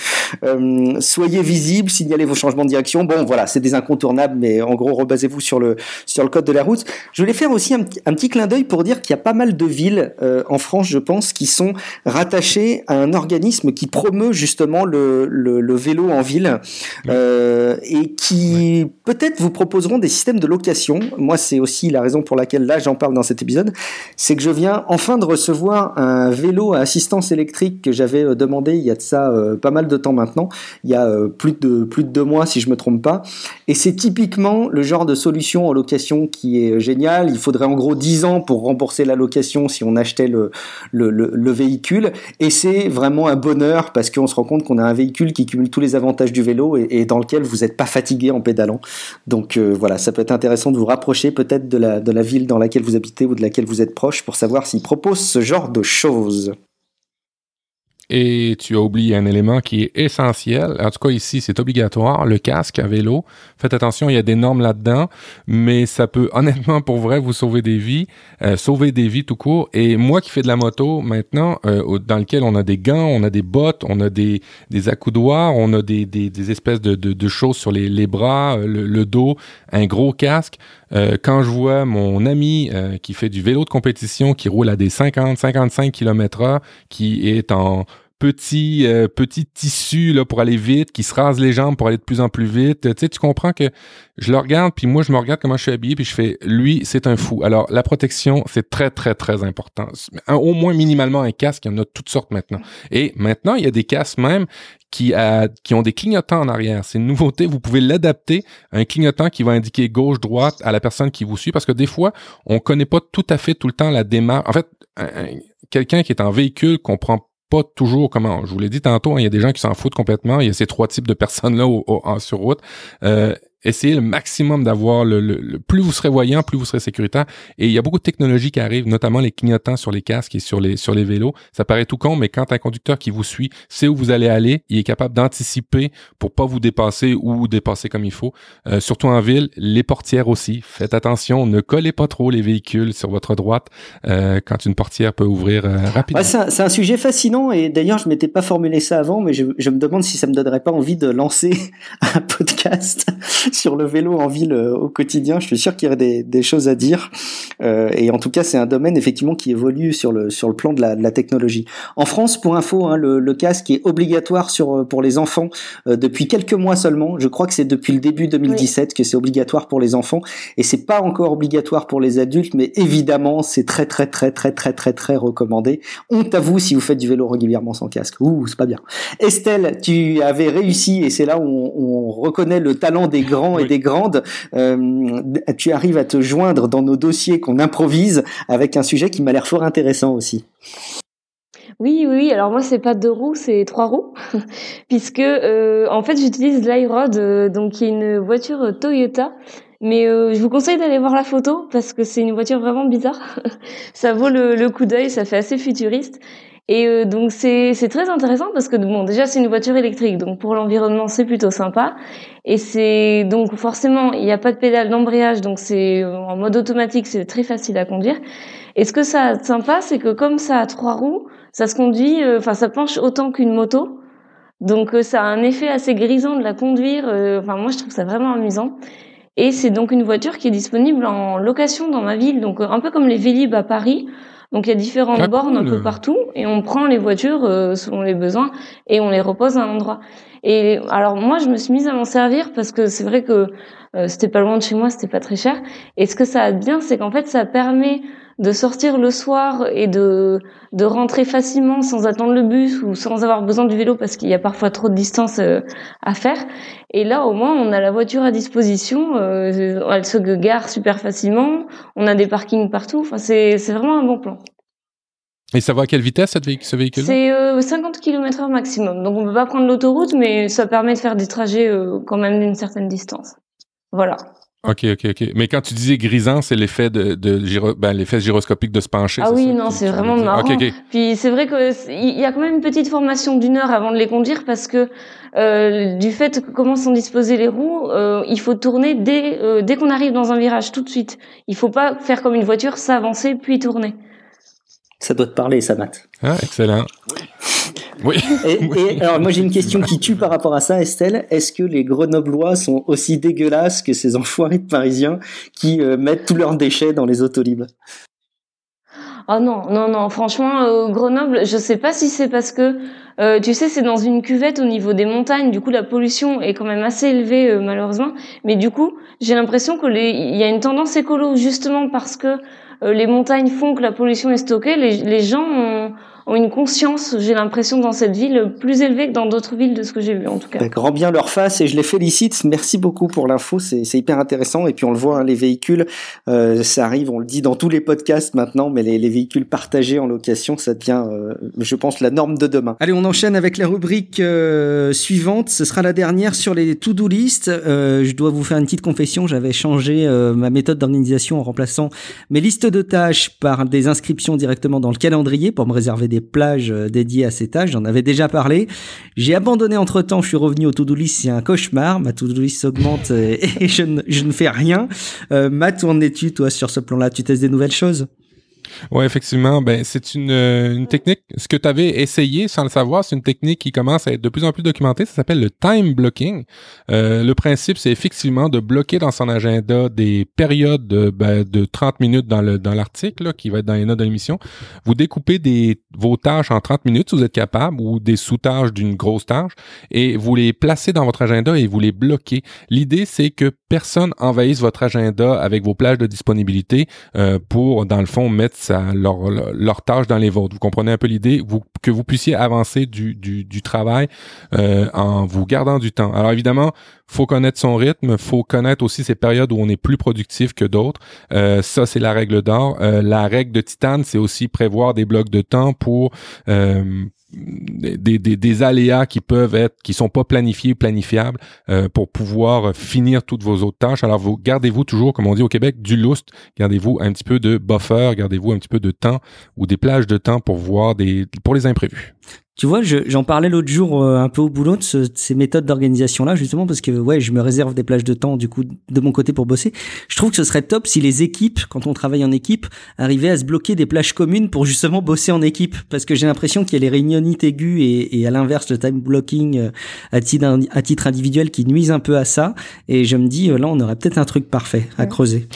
Euh, soyez visible, signalez vos changements de direction. Bon, voilà, c'est des incontournables, mais en gros, rebasez-vous sur le sur le code de la route. Je voulais faire aussi un, un petit clin d'œil pour dire qu'il y a pas mal de villes en France, je pense, qui sont rattachées à un organisme qui promeut justement le, le, le vélo en ville et qui peut-être vous proposeront des systèmes de location. Moi, c'est aussi la raison pour laquelle là j'en parle dans cet épisode, c'est que je viens enfin de recevoir un vélo à assistance électrique que j'avais euh, demandé il y a de ça euh, pas mal de temps maintenant, il y a euh, plus de plus de deux mois si je me trompe pas, et c'est typiquement le genre de solution en location qui est génial. Il faudrait en gros 10 ans pour rembourser la location si on achetait le le, le, véhicule, et c'est vraiment un bonheur parce qu'on se rend compte qu'on a un véhicule qui cumule tous les avantages du vélo et, et dans lequel vous n'êtes pas fatigué en pédalant. Donc voilà, ça peut être intéressant de vous rapprocher peut-être de la ville dans laquelle vous habitez ou de laquelle vous êtes proche pour savoir s'ils proposent ce genre de choses. Et tu as oublié un élément qui est essentiel. En tout cas, ici, c'est obligatoire. Le casque à vélo. Faites attention, il y a des normes là-dedans, mais ça peut honnêtement, pour vrai, vous sauver des vies, euh, sauver des vies tout court. Et moi qui fais de la moto maintenant, euh, dans lequel on a des gants, on a des bottes, on a des, des accoudoirs, on a des, des, des espèces de, de, choses sur les, les bras, euh, le, dos, un gros casque. Euh, quand je vois mon ami euh, qui fait du vélo de compétition, qui roule à des 50-55 km h qui est en petit euh, petit tissu là pour aller vite, qui se rase les jambes pour aller de plus en plus vite. Tu sais, tu comprends que je le regarde, puis moi je me regarde comment je suis habillé, puis je fais lui c'est un fou. Alors la protection c'est très très très important. au moins minimalement un casque, il y en a toutes sortes maintenant. Et maintenant il y a des casques même qui, a, qui ont des clignotants en arrière. C'est une nouveauté. Vous pouvez l'adapter à un clignotant qui va indiquer gauche-droite à la personne qui vous suit parce que des fois, on connaît pas tout à fait tout le temps la démarche. En fait, quelqu'un qui est en véhicule comprend pas toujours comment. Je vous l'ai dit tantôt, hein, il y a des gens qui s'en foutent complètement. Il y a ces trois types de personnes-là sur route. Euh, essayez le maximum d'avoir le, le, plus vous serez voyant, plus vous serez sécuritaire. Et il y a beaucoup de technologies qui arrivent, notamment les clignotants sur les casques et sur les sur les vélos. Ça paraît tout con, mais quand un conducteur qui vous suit sait où vous allez aller, il est capable d'anticiper pour pas vous dépasser ou dépasser comme il faut. Euh, surtout en ville, les portières aussi. Faites attention, ne collez pas trop les véhicules sur votre droite euh, quand une portière peut ouvrir euh, rapidement. C'est un, sujet fascinant et d'ailleurs je m'étais pas formulé ça avant, mais je, je me demande si ça me donnerait pas envie de lancer un podcast sur le vélo en ville euh, au quotidien. Je suis sûr qu'il y aurait des, des, choses à dire. Euh, et en tout cas, c'est un domaine effectivement qui évolue sur le sur le plan de la, de la technologie. En France, pour info, hein, le, le, casque est obligatoire sur euh, pour les enfants euh, depuis quelques mois seulement. Je crois que c'est depuis le début 2017 que c'est obligatoire pour les enfants et c'est pas encore obligatoire pour les adultes, mais évidemment, c'est très très très très très très très recommandé. Honte à vous si vous faites du vélo régulièrement sans casque. Ouh, c'est pas bien. Estelle, tu avais réussi et c'est là où on, on reconnaît le talent des grands et des grandes. Euh, tu arrives à te joindre dans nos dossiers qu'on improvise avec un sujet qui m'a l'air fort intéressant aussi. Oui, oui, alors moi c'est pas deux roues, c'est trois roues, puisque euh, en fait j'utilise l'iRod, euh, donc qui est une voiture Toyota, mais euh, je vous conseille d'aller voir la photo parce que c'est une voiture vraiment bizarre. ça vaut le, coup d'œil, ça fait assez futuriste. Et euh, donc c'est très intéressant parce que bon déjà c'est une voiture électrique donc pour l'environnement c'est plutôt sympa et c'est donc forcément il n'y a pas de pédale d'embrayage donc c'est euh, en mode automatique c'est très facile à conduire. Et ce que ça a de sympa c'est que comme ça a trois roues ça se conduit enfin ça penche autant qu'une moto donc ça a un effet assez grisant de la conduire enfin moi je trouve ça vraiment amusant. Et c'est donc une voiture qui est disponible en location dans ma ville donc un peu comme les Vélib à Paris. Donc il y a différentes ah, bornes un peu partout et on prend les voitures euh, selon les besoins et on les repose à un endroit. Et alors moi je me suis mise à m'en servir parce que c'est vrai que euh, c'était pas loin de chez moi, c'était pas très cher. Et ce que ça a de bien, c'est qu'en fait ça permet de sortir le soir et de de rentrer facilement sans attendre le bus ou sans avoir besoin du vélo parce qu'il y a parfois trop de distance euh, à faire. Et là, au moins, on a la voiture à disposition. Euh, elle se gare super facilement. On a des parkings partout. Enfin, c'est c'est vraiment un bon plan. Et ça va à quelle vitesse ce véhicule C'est euh, 50 km/h maximum. Donc on peut pas prendre l'autoroute, mais ça permet de faire des trajets euh, quand même d'une certaine distance. Voilà. OK, OK, OK. Mais quand tu disais grisant, c'est l'effet de, de ben, l'effet gyroscopique de se pencher. Ah oui, non, c'est vraiment marrant. Puis c'est vrai que il y a quand même une petite formation d'une heure avant de les conduire parce que euh, du fait que comment sont disposées les roues, euh, il faut tourner dès euh, dès qu'on arrive dans un virage tout de suite. Il faut pas faire comme une voiture, s'avancer puis tourner. Ça doit te parler, ça, Matt. Ah, excellent. Oui. Et, alors moi j'ai une question qui tue par rapport à ça, Estelle. Est-ce que les Grenoblois sont aussi dégueulasses que ces enfoirés de Parisiens qui euh, mettent tous leurs déchets dans les autolibes Ah non, non, non. Franchement, euh, Grenoble, je sais pas si c'est parce que euh, tu sais, c'est dans une cuvette au niveau des montagnes. Du coup, la pollution est quand même assez élevée malheureusement. Mais du coup, j'ai l'impression que il y a une tendance écolo justement parce que les montagnes font que la pollution est stockée. Les, les gens ont ont une conscience, j'ai l'impression, dans cette ville plus élevée que dans d'autres villes de ce que j'ai vu en tout cas. Rend bien leur face et je les félicite. Merci beaucoup pour l'info, c'est hyper intéressant. Et puis on le voit, hein, les véhicules, euh, ça arrive, on le dit dans tous les podcasts maintenant, mais les, les véhicules partagés en location, ça devient, euh, je pense, la norme de demain. Allez, on enchaîne avec la rubrique euh, suivante. Ce sera la dernière sur les to-do list. Euh, je dois vous faire une petite confession, j'avais changé ma méthode d'organisation en remplaçant mes listes de tâches par des inscriptions directement dans le calendrier pour me réserver des plages euh, dédiées à ces tâches. J'en avais déjà parlé. J'ai abandonné entre temps. Je suis revenu au to-do list. C'est un cauchemar. Ma to-do list s'augmente euh, et je ne, je ne, fais rien. Euh, Matt, es-tu, toi, sur ce plan-là? Tu testes des nouvelles choses? Oui, effectivement, ben c'est une, euh, une technique. Ce que tu avais essayé sans le savoir, c'est une technique qui commence à être de plus en plus documentée. Ça s'appelle le time blocking. Euh, le principe, c'est effectivement de bloquer dans son agenda des périodes de, ben, de 30 minutes dans le dans l'article qui va être dans les notes de l'émission. Vous découpez des vos tâches en 30 minutes si vous êtes capable ou des sous-tâches d'une grosse tâche et vous les placez dans votre agenda et vous les bloquez. L'idée, c'est que personne envahisse votre agenda avec vos plages de disponibilité euh, pour, dans le fond, mettre leur, leur, tâche dans les vôtres. Vous comprenez un peu l'idée, vous, que vous puissiez avancer du, du, du travail euh, en vous gardant du temps. Alors évidemment, faut connaître son rythme, faut connaître aussi ces périodes où on est plus productif que d'autres. Euh, ça, c'est la règle d'or. Euh, la règle de Titane, c'est aussi prévoir des blocs de temps pour des, des, aléas qui peuvent être, qui sont pas planifiés, planifiables, euh, pour pouvoir finir toutes vos autres tâches. Alors, vous gardez-vous toujours, comme on dit au Québec, du louste. Gardez-vous un petit peu de buffer, gardez-vous un petit peu de temps ou des plages de temps pour voir des, pour les imprévus. Tu vois, j'en parlais l'autre jour euh, un peu au boulot de, ces méthodes d'organisation-là, justement parce que ouais, je me réserve des plages de temps du coup de mon côté pour bosser. Je trouve que ce serait top si les équipes, quand on travaille en équipe, arrivaient à se bloquer des plages communes pour justement bosser en équipe, parce que j'ai l'impression qu'il y a les réunionites aiguës et, et à l'inverse le time blocking euh, à titre, à titre individuel qui nuisent un peu à ça. Et je me dis euh, là, on aurait peut-être un truc parfait à creuser.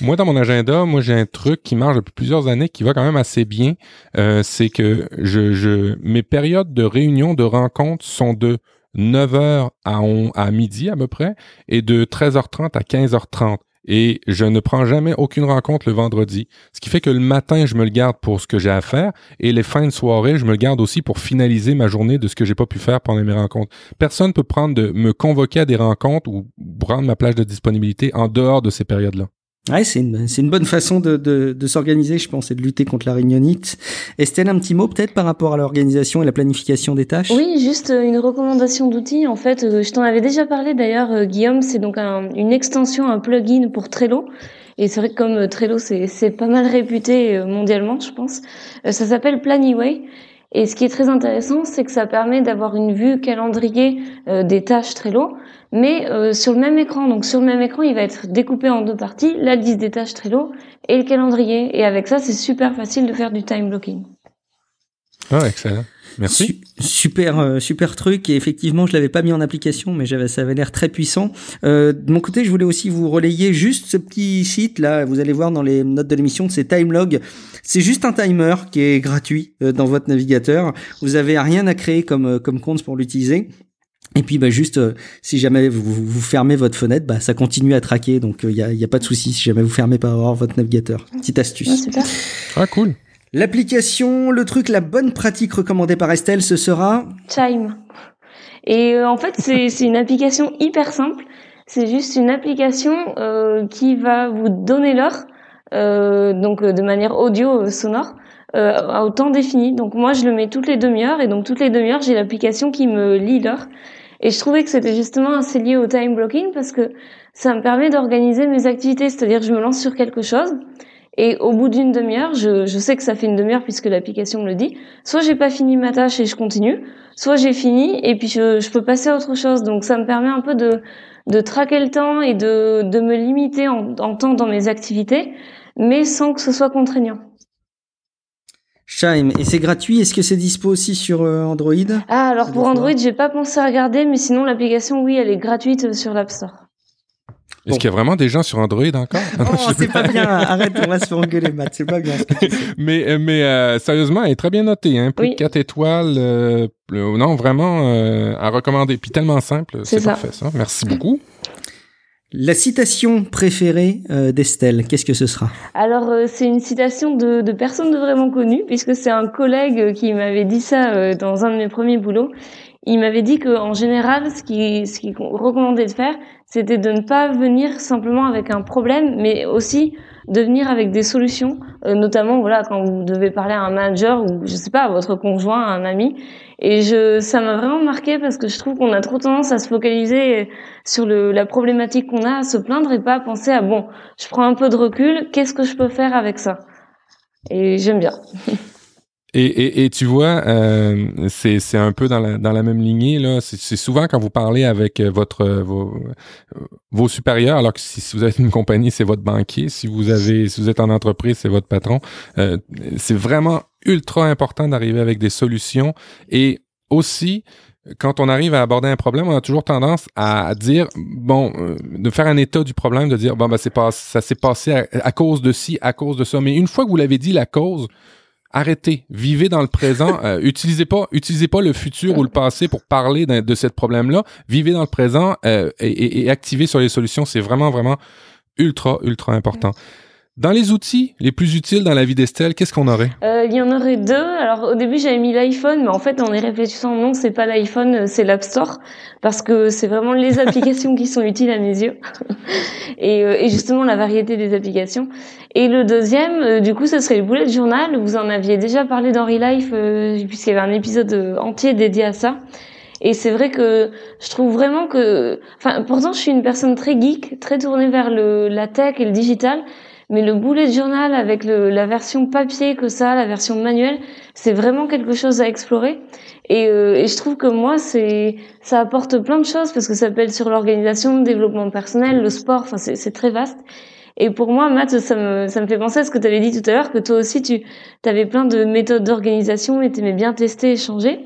Moi, dans mon agenda, moi, j'ai un truc qui marche depuis plusieurs années, qui va quand même assez bien. Euh, c'est que je, je, mes périodes de réunion, de rencontres sont de 9h à, à midi à peu près et de 13h30 à 15h30 et je ne prends jamais aucune rencontre le vendredi. Ce qui fait que le matin, je me le garde pour ce que j'ai à faire et les fins de soirée, je me le garde aussi pour finaliser ma journée de ce que j'ai pas pu faire pendant mes rencontres. Personne peut prendre de me convoquer à des rencontres ou prendre ma plage de disponibilité en dehors de ces périodes-là. Ouais, c'est une, c'est une bonne façon de, de, de s'organiser, je pense, et de lutter contre la réunionnite. Estelle, un petit mot peut-être par rapport à l'organisation et la planification des tâches? Oui, juste euh, une recommandation d'outils. En fait, euh, je t'en avais déjà parlé d'ailleurs, euh, Guillaume, c'est donc un, une extension, un plugin pour Trello. Et c'est vrai que comme Trello, c'est, c'est pas mal réputé mondialement, je pense. Ça s'appelle Planyway. Et ce qui est très intéressant, c'est que ça permet d'avoir une vue calendrier des tâches Trello mais euh, sur le même écran. Donc sur le même écran, il va être découpé en deux parties, la liste des tâches Trello et le calendrier. Et avec ça, c'est super facile de faire du time blocking. Ah, excellent. Merci. super, euh, super truc. Et effectivement, je l'avais pas mis en application, mais j'avais, ça avait l'air très puissant. Euh, de mon côté, je voulais aussi vous relayer juste ce petit site là. Vous allez voir dans les notes de l'émission, c'est Timelog. C'est juste un timer qui est gratuit euh, dans votre navigateur. Vous avez rien à créer comme comme compte pour l'utiliser. Et puis bah juste euh, si jamais vous, vous, fermez votre fenêtre, bah ça continue à traquer, donc il euh, y, a, pas de souci si jamais vous fermez pas votre navigateur. Petite astuce. Ah, cool. L'application, le truc, la bonne pratique recommandée par Estelle, ce sera Chime. Et euh, en fait c'est une application hyper simple. C'est juste une application qui va vous donner l'heure, donc de manière audio sonore. Euh, au temps défini. Donc moi, je le mets toutes les demi-heures et donc toutes les demi-heures, j'ai l'application qui me lit l'heure. Et je trouvais que c'était justement assez lié au time blocking parce que ça me permet d'organiser mes activités, c'est-à-dire je me lance sur quelque chose et au bout d'une demi-heure, je, je, sais que ça fait une demi-heure puisque l'application me le dit. Soit j'ai pas fini ma tâche et je continue, soit j'ai fini et puis je, je, peux passer à autre chose. Donc ça me permet un peu de, de traquer le temps et de, de me limiter en, en temps dans mes activités, mais sans que ce soit contraignant. Chime. Et c'est gratuit? Est-ce que c'est dispo aussi sur euh, Android? Ah, alors pour Android, j'ai pas pensé à regarder, mais sinon l'application, oui, elle est gratuite euh, sur l'App Store. Est-ce qu'il y a vraiment des gens sur Android encore? Oh, C'est pas bien. Arrête, on va se faire engueuler, Matt. C'est pas bien. mais euh, mais sérieusement, elle est très bien notée. Hein? Plus de 4 étoiles. non, vraiment à recommander. Puis tellement simple. C'est parfait, ça. Merci beaucoup. La citation préférée euh, d'Estelle, qu'est-ce que ce sera? Alors euh, c'est une citation de, de personne de vraiment connue, puisque c'est un collègue qui m'avait dit ça euh, dans un de mes premiers boulots. Il m'avait dit qu'en général, ce qui ce qu'il recommandait de faire, c'était de ne pas venir simplement avec un problème, mais aussi de venir avec des solutions, notamment voilà quand vous devez parler à un manager ou je sais pas à votre conjoint, à un ami, et je, ça m'a vraiment marqué parce que je trouve qu'on a trop tendance à se focaliser sur le, la problématique qu'on a, à se plaindre et pas à penser à bon, je prends un peu de recul, qu'est-ce que je peux faire avec ça? Et j'aime bien. Et, et, et, tu vois, euh, c'est un peu dans la, dans la même lignée. là. C'est souvent quand vous parlez avec euh, votre euh, vos, euh, vos supérieurs, alors que si, si, vous êtes une compagnie, c'est votre banquier. Si vous avez, si vous êtes en entreprise, c'est votre patron. Euh, c'est vraiment ultra important d'arriver avec des solutions et aussi quand on arrive à aborder un problème, on a toujours tendance à dire bon, euh, de faire un état du problème, de dire bon ben c'est pas ça s'est passé à, cause de ci, à cause de ça. Mais une fois que vous l'avez dit la cause, arrêtez, vivez dans le présent, euh, utilisez pas utilisez pas le futur ou le passé pour parler de, ce problème là. Vivez dans le présent euh, et, et, et activez sur les solutions. C'est vraiment vraiment ultra ultra important. Dans les outils les plus utiles dans la vie d'Estelle, qu'est-ce qu'on aurait? Euh, Il y en aurait deux. Alors au début j'avais mis l'iPhone, mais en fait en y réfléchissant, non, c'est pas l'iPhone, euh, c'est l'App Store, parce que c'est vraiment les applications qui sont utiles à mes yeux, et, euh, et, justement la variété des applications. Et le deuxième, euh, du coup, ce serait le bullet journal. Vous en aviez déjà parlé dans Relife, puisqu'il y avait un épisode entier dédié à ça. Et c'est vrai que je trouve vraiment que, enfin, pourtant je suis une personne très geek, très tournée vers le, la tech et le digital, mais le bullet journal avec le, la version papier que ça, la version manuelle, c'est vraiment quelque chose à explorer. Et, euh, et je trouve que moi, c'est ça apporte plein de choses parce que ça s'appelle sur l'organisation, le développement personnel, le sport. Enfin, c'est très vaste. Et pour moi, Matt, ça me, ça me fait penser à ce que tu avais dit tout à l'heure, que toi aussi, tu avais plein de méthodes d'organisation et tu aimais bien tester et changer.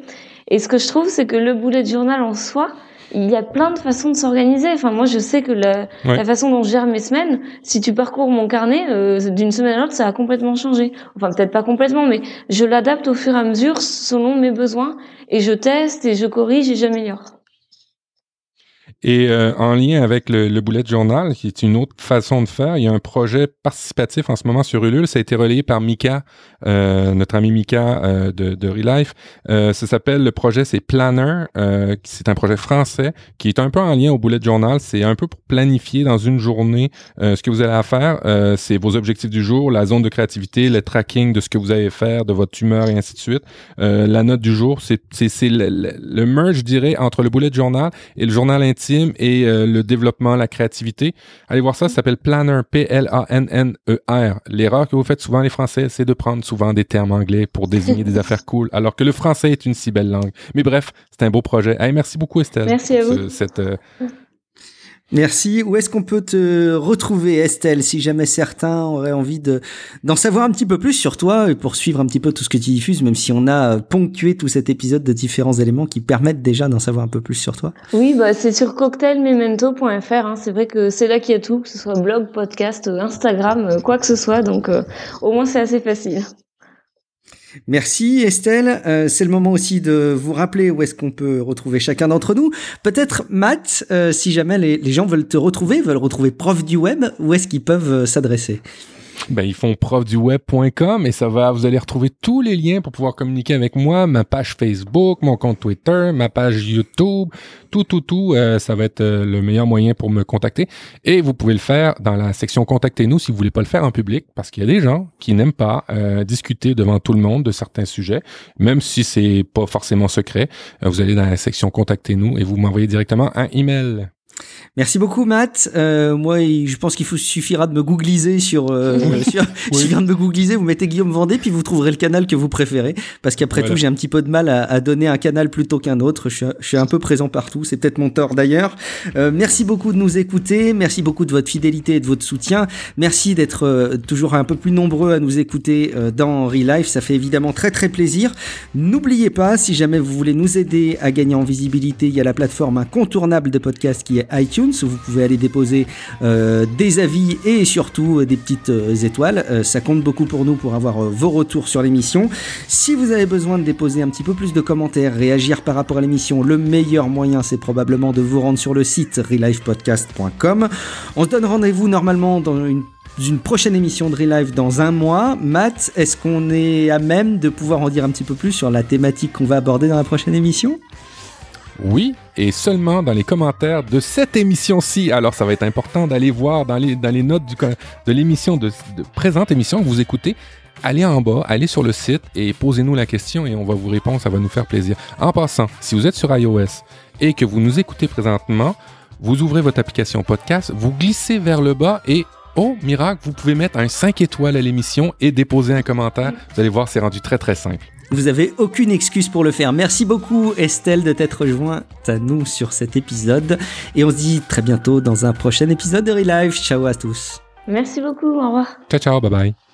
Et ce que je trouve, c'est que le bullet journal en soi, il y a plein de façons de s'organiser. Enfin, moi, je sais que la, la, façon dont je gère mes semaines, si tu parcours mon carnet, euh, d'une semaine à l'autre, ça a complètement changé. Enfin, peut-être pas complètement, mais je l'adapte au fur et à mesure selon mes besoins et je teste et je corrige et j'améliore. Et euh, en lien avec le, le bullet journal, qui est une autre façon de faire, il y a un projet participatif en ce moment sur Ulule. Ça a été relayé par Mika, euh, notre ami Mika euh, de, de Relife. Euh, ça s'appelle le projet, c'est Planner. Euh, c'est un projet français qui est un peu en lien au bullet journal. C'est un peu pour planifier dans une journée ce que vous allez à faire. c'est vos objectifs du jour, la zone de créativité, le tracking de ce que vous allez faire, de votre humeur et ainsi de suite. la note du jour, c'est le, le, le merge, je dirais, entre le bullet journal et le journal intime et euh, le développement, la créativité. Allez voir ça, ça s'appelle Planner, P-L-A-N-N-E-R. L'erreur que vous faites souvent les Français, c'est de prendre souvent des termes anglais pour désigner des affaires cool, alors que le français est une si belle langue. Mais bref, c'est un beau projet. merci beaucoup Estelle. Merci à vous. cette, euh, Merci. Où est-ce qu'on peut te retrouver, Estelle, si jamais certains auraient envie de d'en savoir un petit peu plus sur toi et pour suivre un petit peu tout ce que tu diffuses, même si on a ponctué tout cet épisode de différents éléments qui permettent déjà d'en savoir un peu plus sur toi? Oui, bah c'est sur cocktailmemento.fr. Hein. C'est vrai que c'est là qu'il y a tout, que ce soit blog, podcast, Instagram, euh, quoi que ce soit. Donc euh, au moins c'est assez facile. Merci Estelle. Euh, c'est le moment aussi de vous rappeler où est-ce qu'on peut retrouver chacun d'entre nous. Peut-être Matt, euh, si jamais les, les, gens veulent te retrouver, veulent retrouver Prof du Web, où est-ce qu'ils peuvent euh, s'adresser? Ben, ils font profduweb.com et ça va, vous allez retrouver tous les liens pour pouvoir communiquer avec moi, ma page Facebook, mon compte Twitter, ma page YouTube, tout, tout, tout. Euh, ça va être euh, le meilleur moyen pour me contacter. Et vous pouvez le faire dans la section Contactez-nous si vous voulez pas le faire en public parce qu'il y a des gens qui n'aiment pas euh, discuter devant tout le monde de certains sujets, même si c'est pas forcément secret. vous allez dans la section Contactez-nous et vous m'envoyez directement un email. Merci beaucoup Matt. Euh, moi, je pense qu'il suffira de me googliser sur. Euh, sur viens de me googliser. Vous mettez Guillaume Vendée, puis vous trouverez le canal que vous préférez. Parce qu'après tout, j'ai un petit peu de mal à, à donner un canal plutôt qu'un autre. Je suis, je suis, un peu présent partout. C'est peut-être mon tort d'ailleurs. Euh, merci beaucoup de nous écouter. Merci beaucoup de votre fidélité et de votre soutien. Merci d'être euh, toujours un peu plus nombreux à nous écouter euh, dans Relife. Ça fait évidemment très très plaisir. N'oubliez pas, si jamais vous voulez nous aider à gagner en visibilité, il y a la plateforme incontournable de podcast qui est iTunes où vous pouvez aller déposer euh, des avis et surtout euh, des petites euh, étoiles. ça compte beaucoup pour nous pour avoir vos retours sur l'émission. Si vous avez besoin de déposer un petit peu plus de commentaires, réagir par rapport à l'émission, le meilleur moyen c'est probablement de vous rendre sur le site relifepodcast.com. On se donne rendez-vous normalement dans une prochaine émission de Relive dans un mois. Matt, est-ce qu'on est à même de pouvoir en dire un petit peu plus sur la thématique qu'on va aborder dans la prochaine émission? Oui, et seulement dans les commentaires de cette émission-ci. Alors, ça va être important d'aller voir dans les, notes de l'émission, de, de présente émission que vous écoutez. Allez en bas, allez sur le site et posez-nous la question et on va vous répondre, ça va nous faire plaisir. En passant, si vous êtes sur iOS et que vous nous écoutez présentement, vous ouvrez votre application podcast, vous glissez vers le bas et Oh, miracle, vous pouvez mettre un 5 étoiles à l'émission et déposer un commentaire. Vous allez voir, c'est rendu très très simple. Vous avez aucune excuse pour le faire. Merci beaucoup Estelle de t'être rejointe à nous sur cet épisode. Et on se dit très bientôt dans un prochain épisode de Relive. Ciao à tous. Merci beaucoup, au revoir. Ciao ciao, bye bye.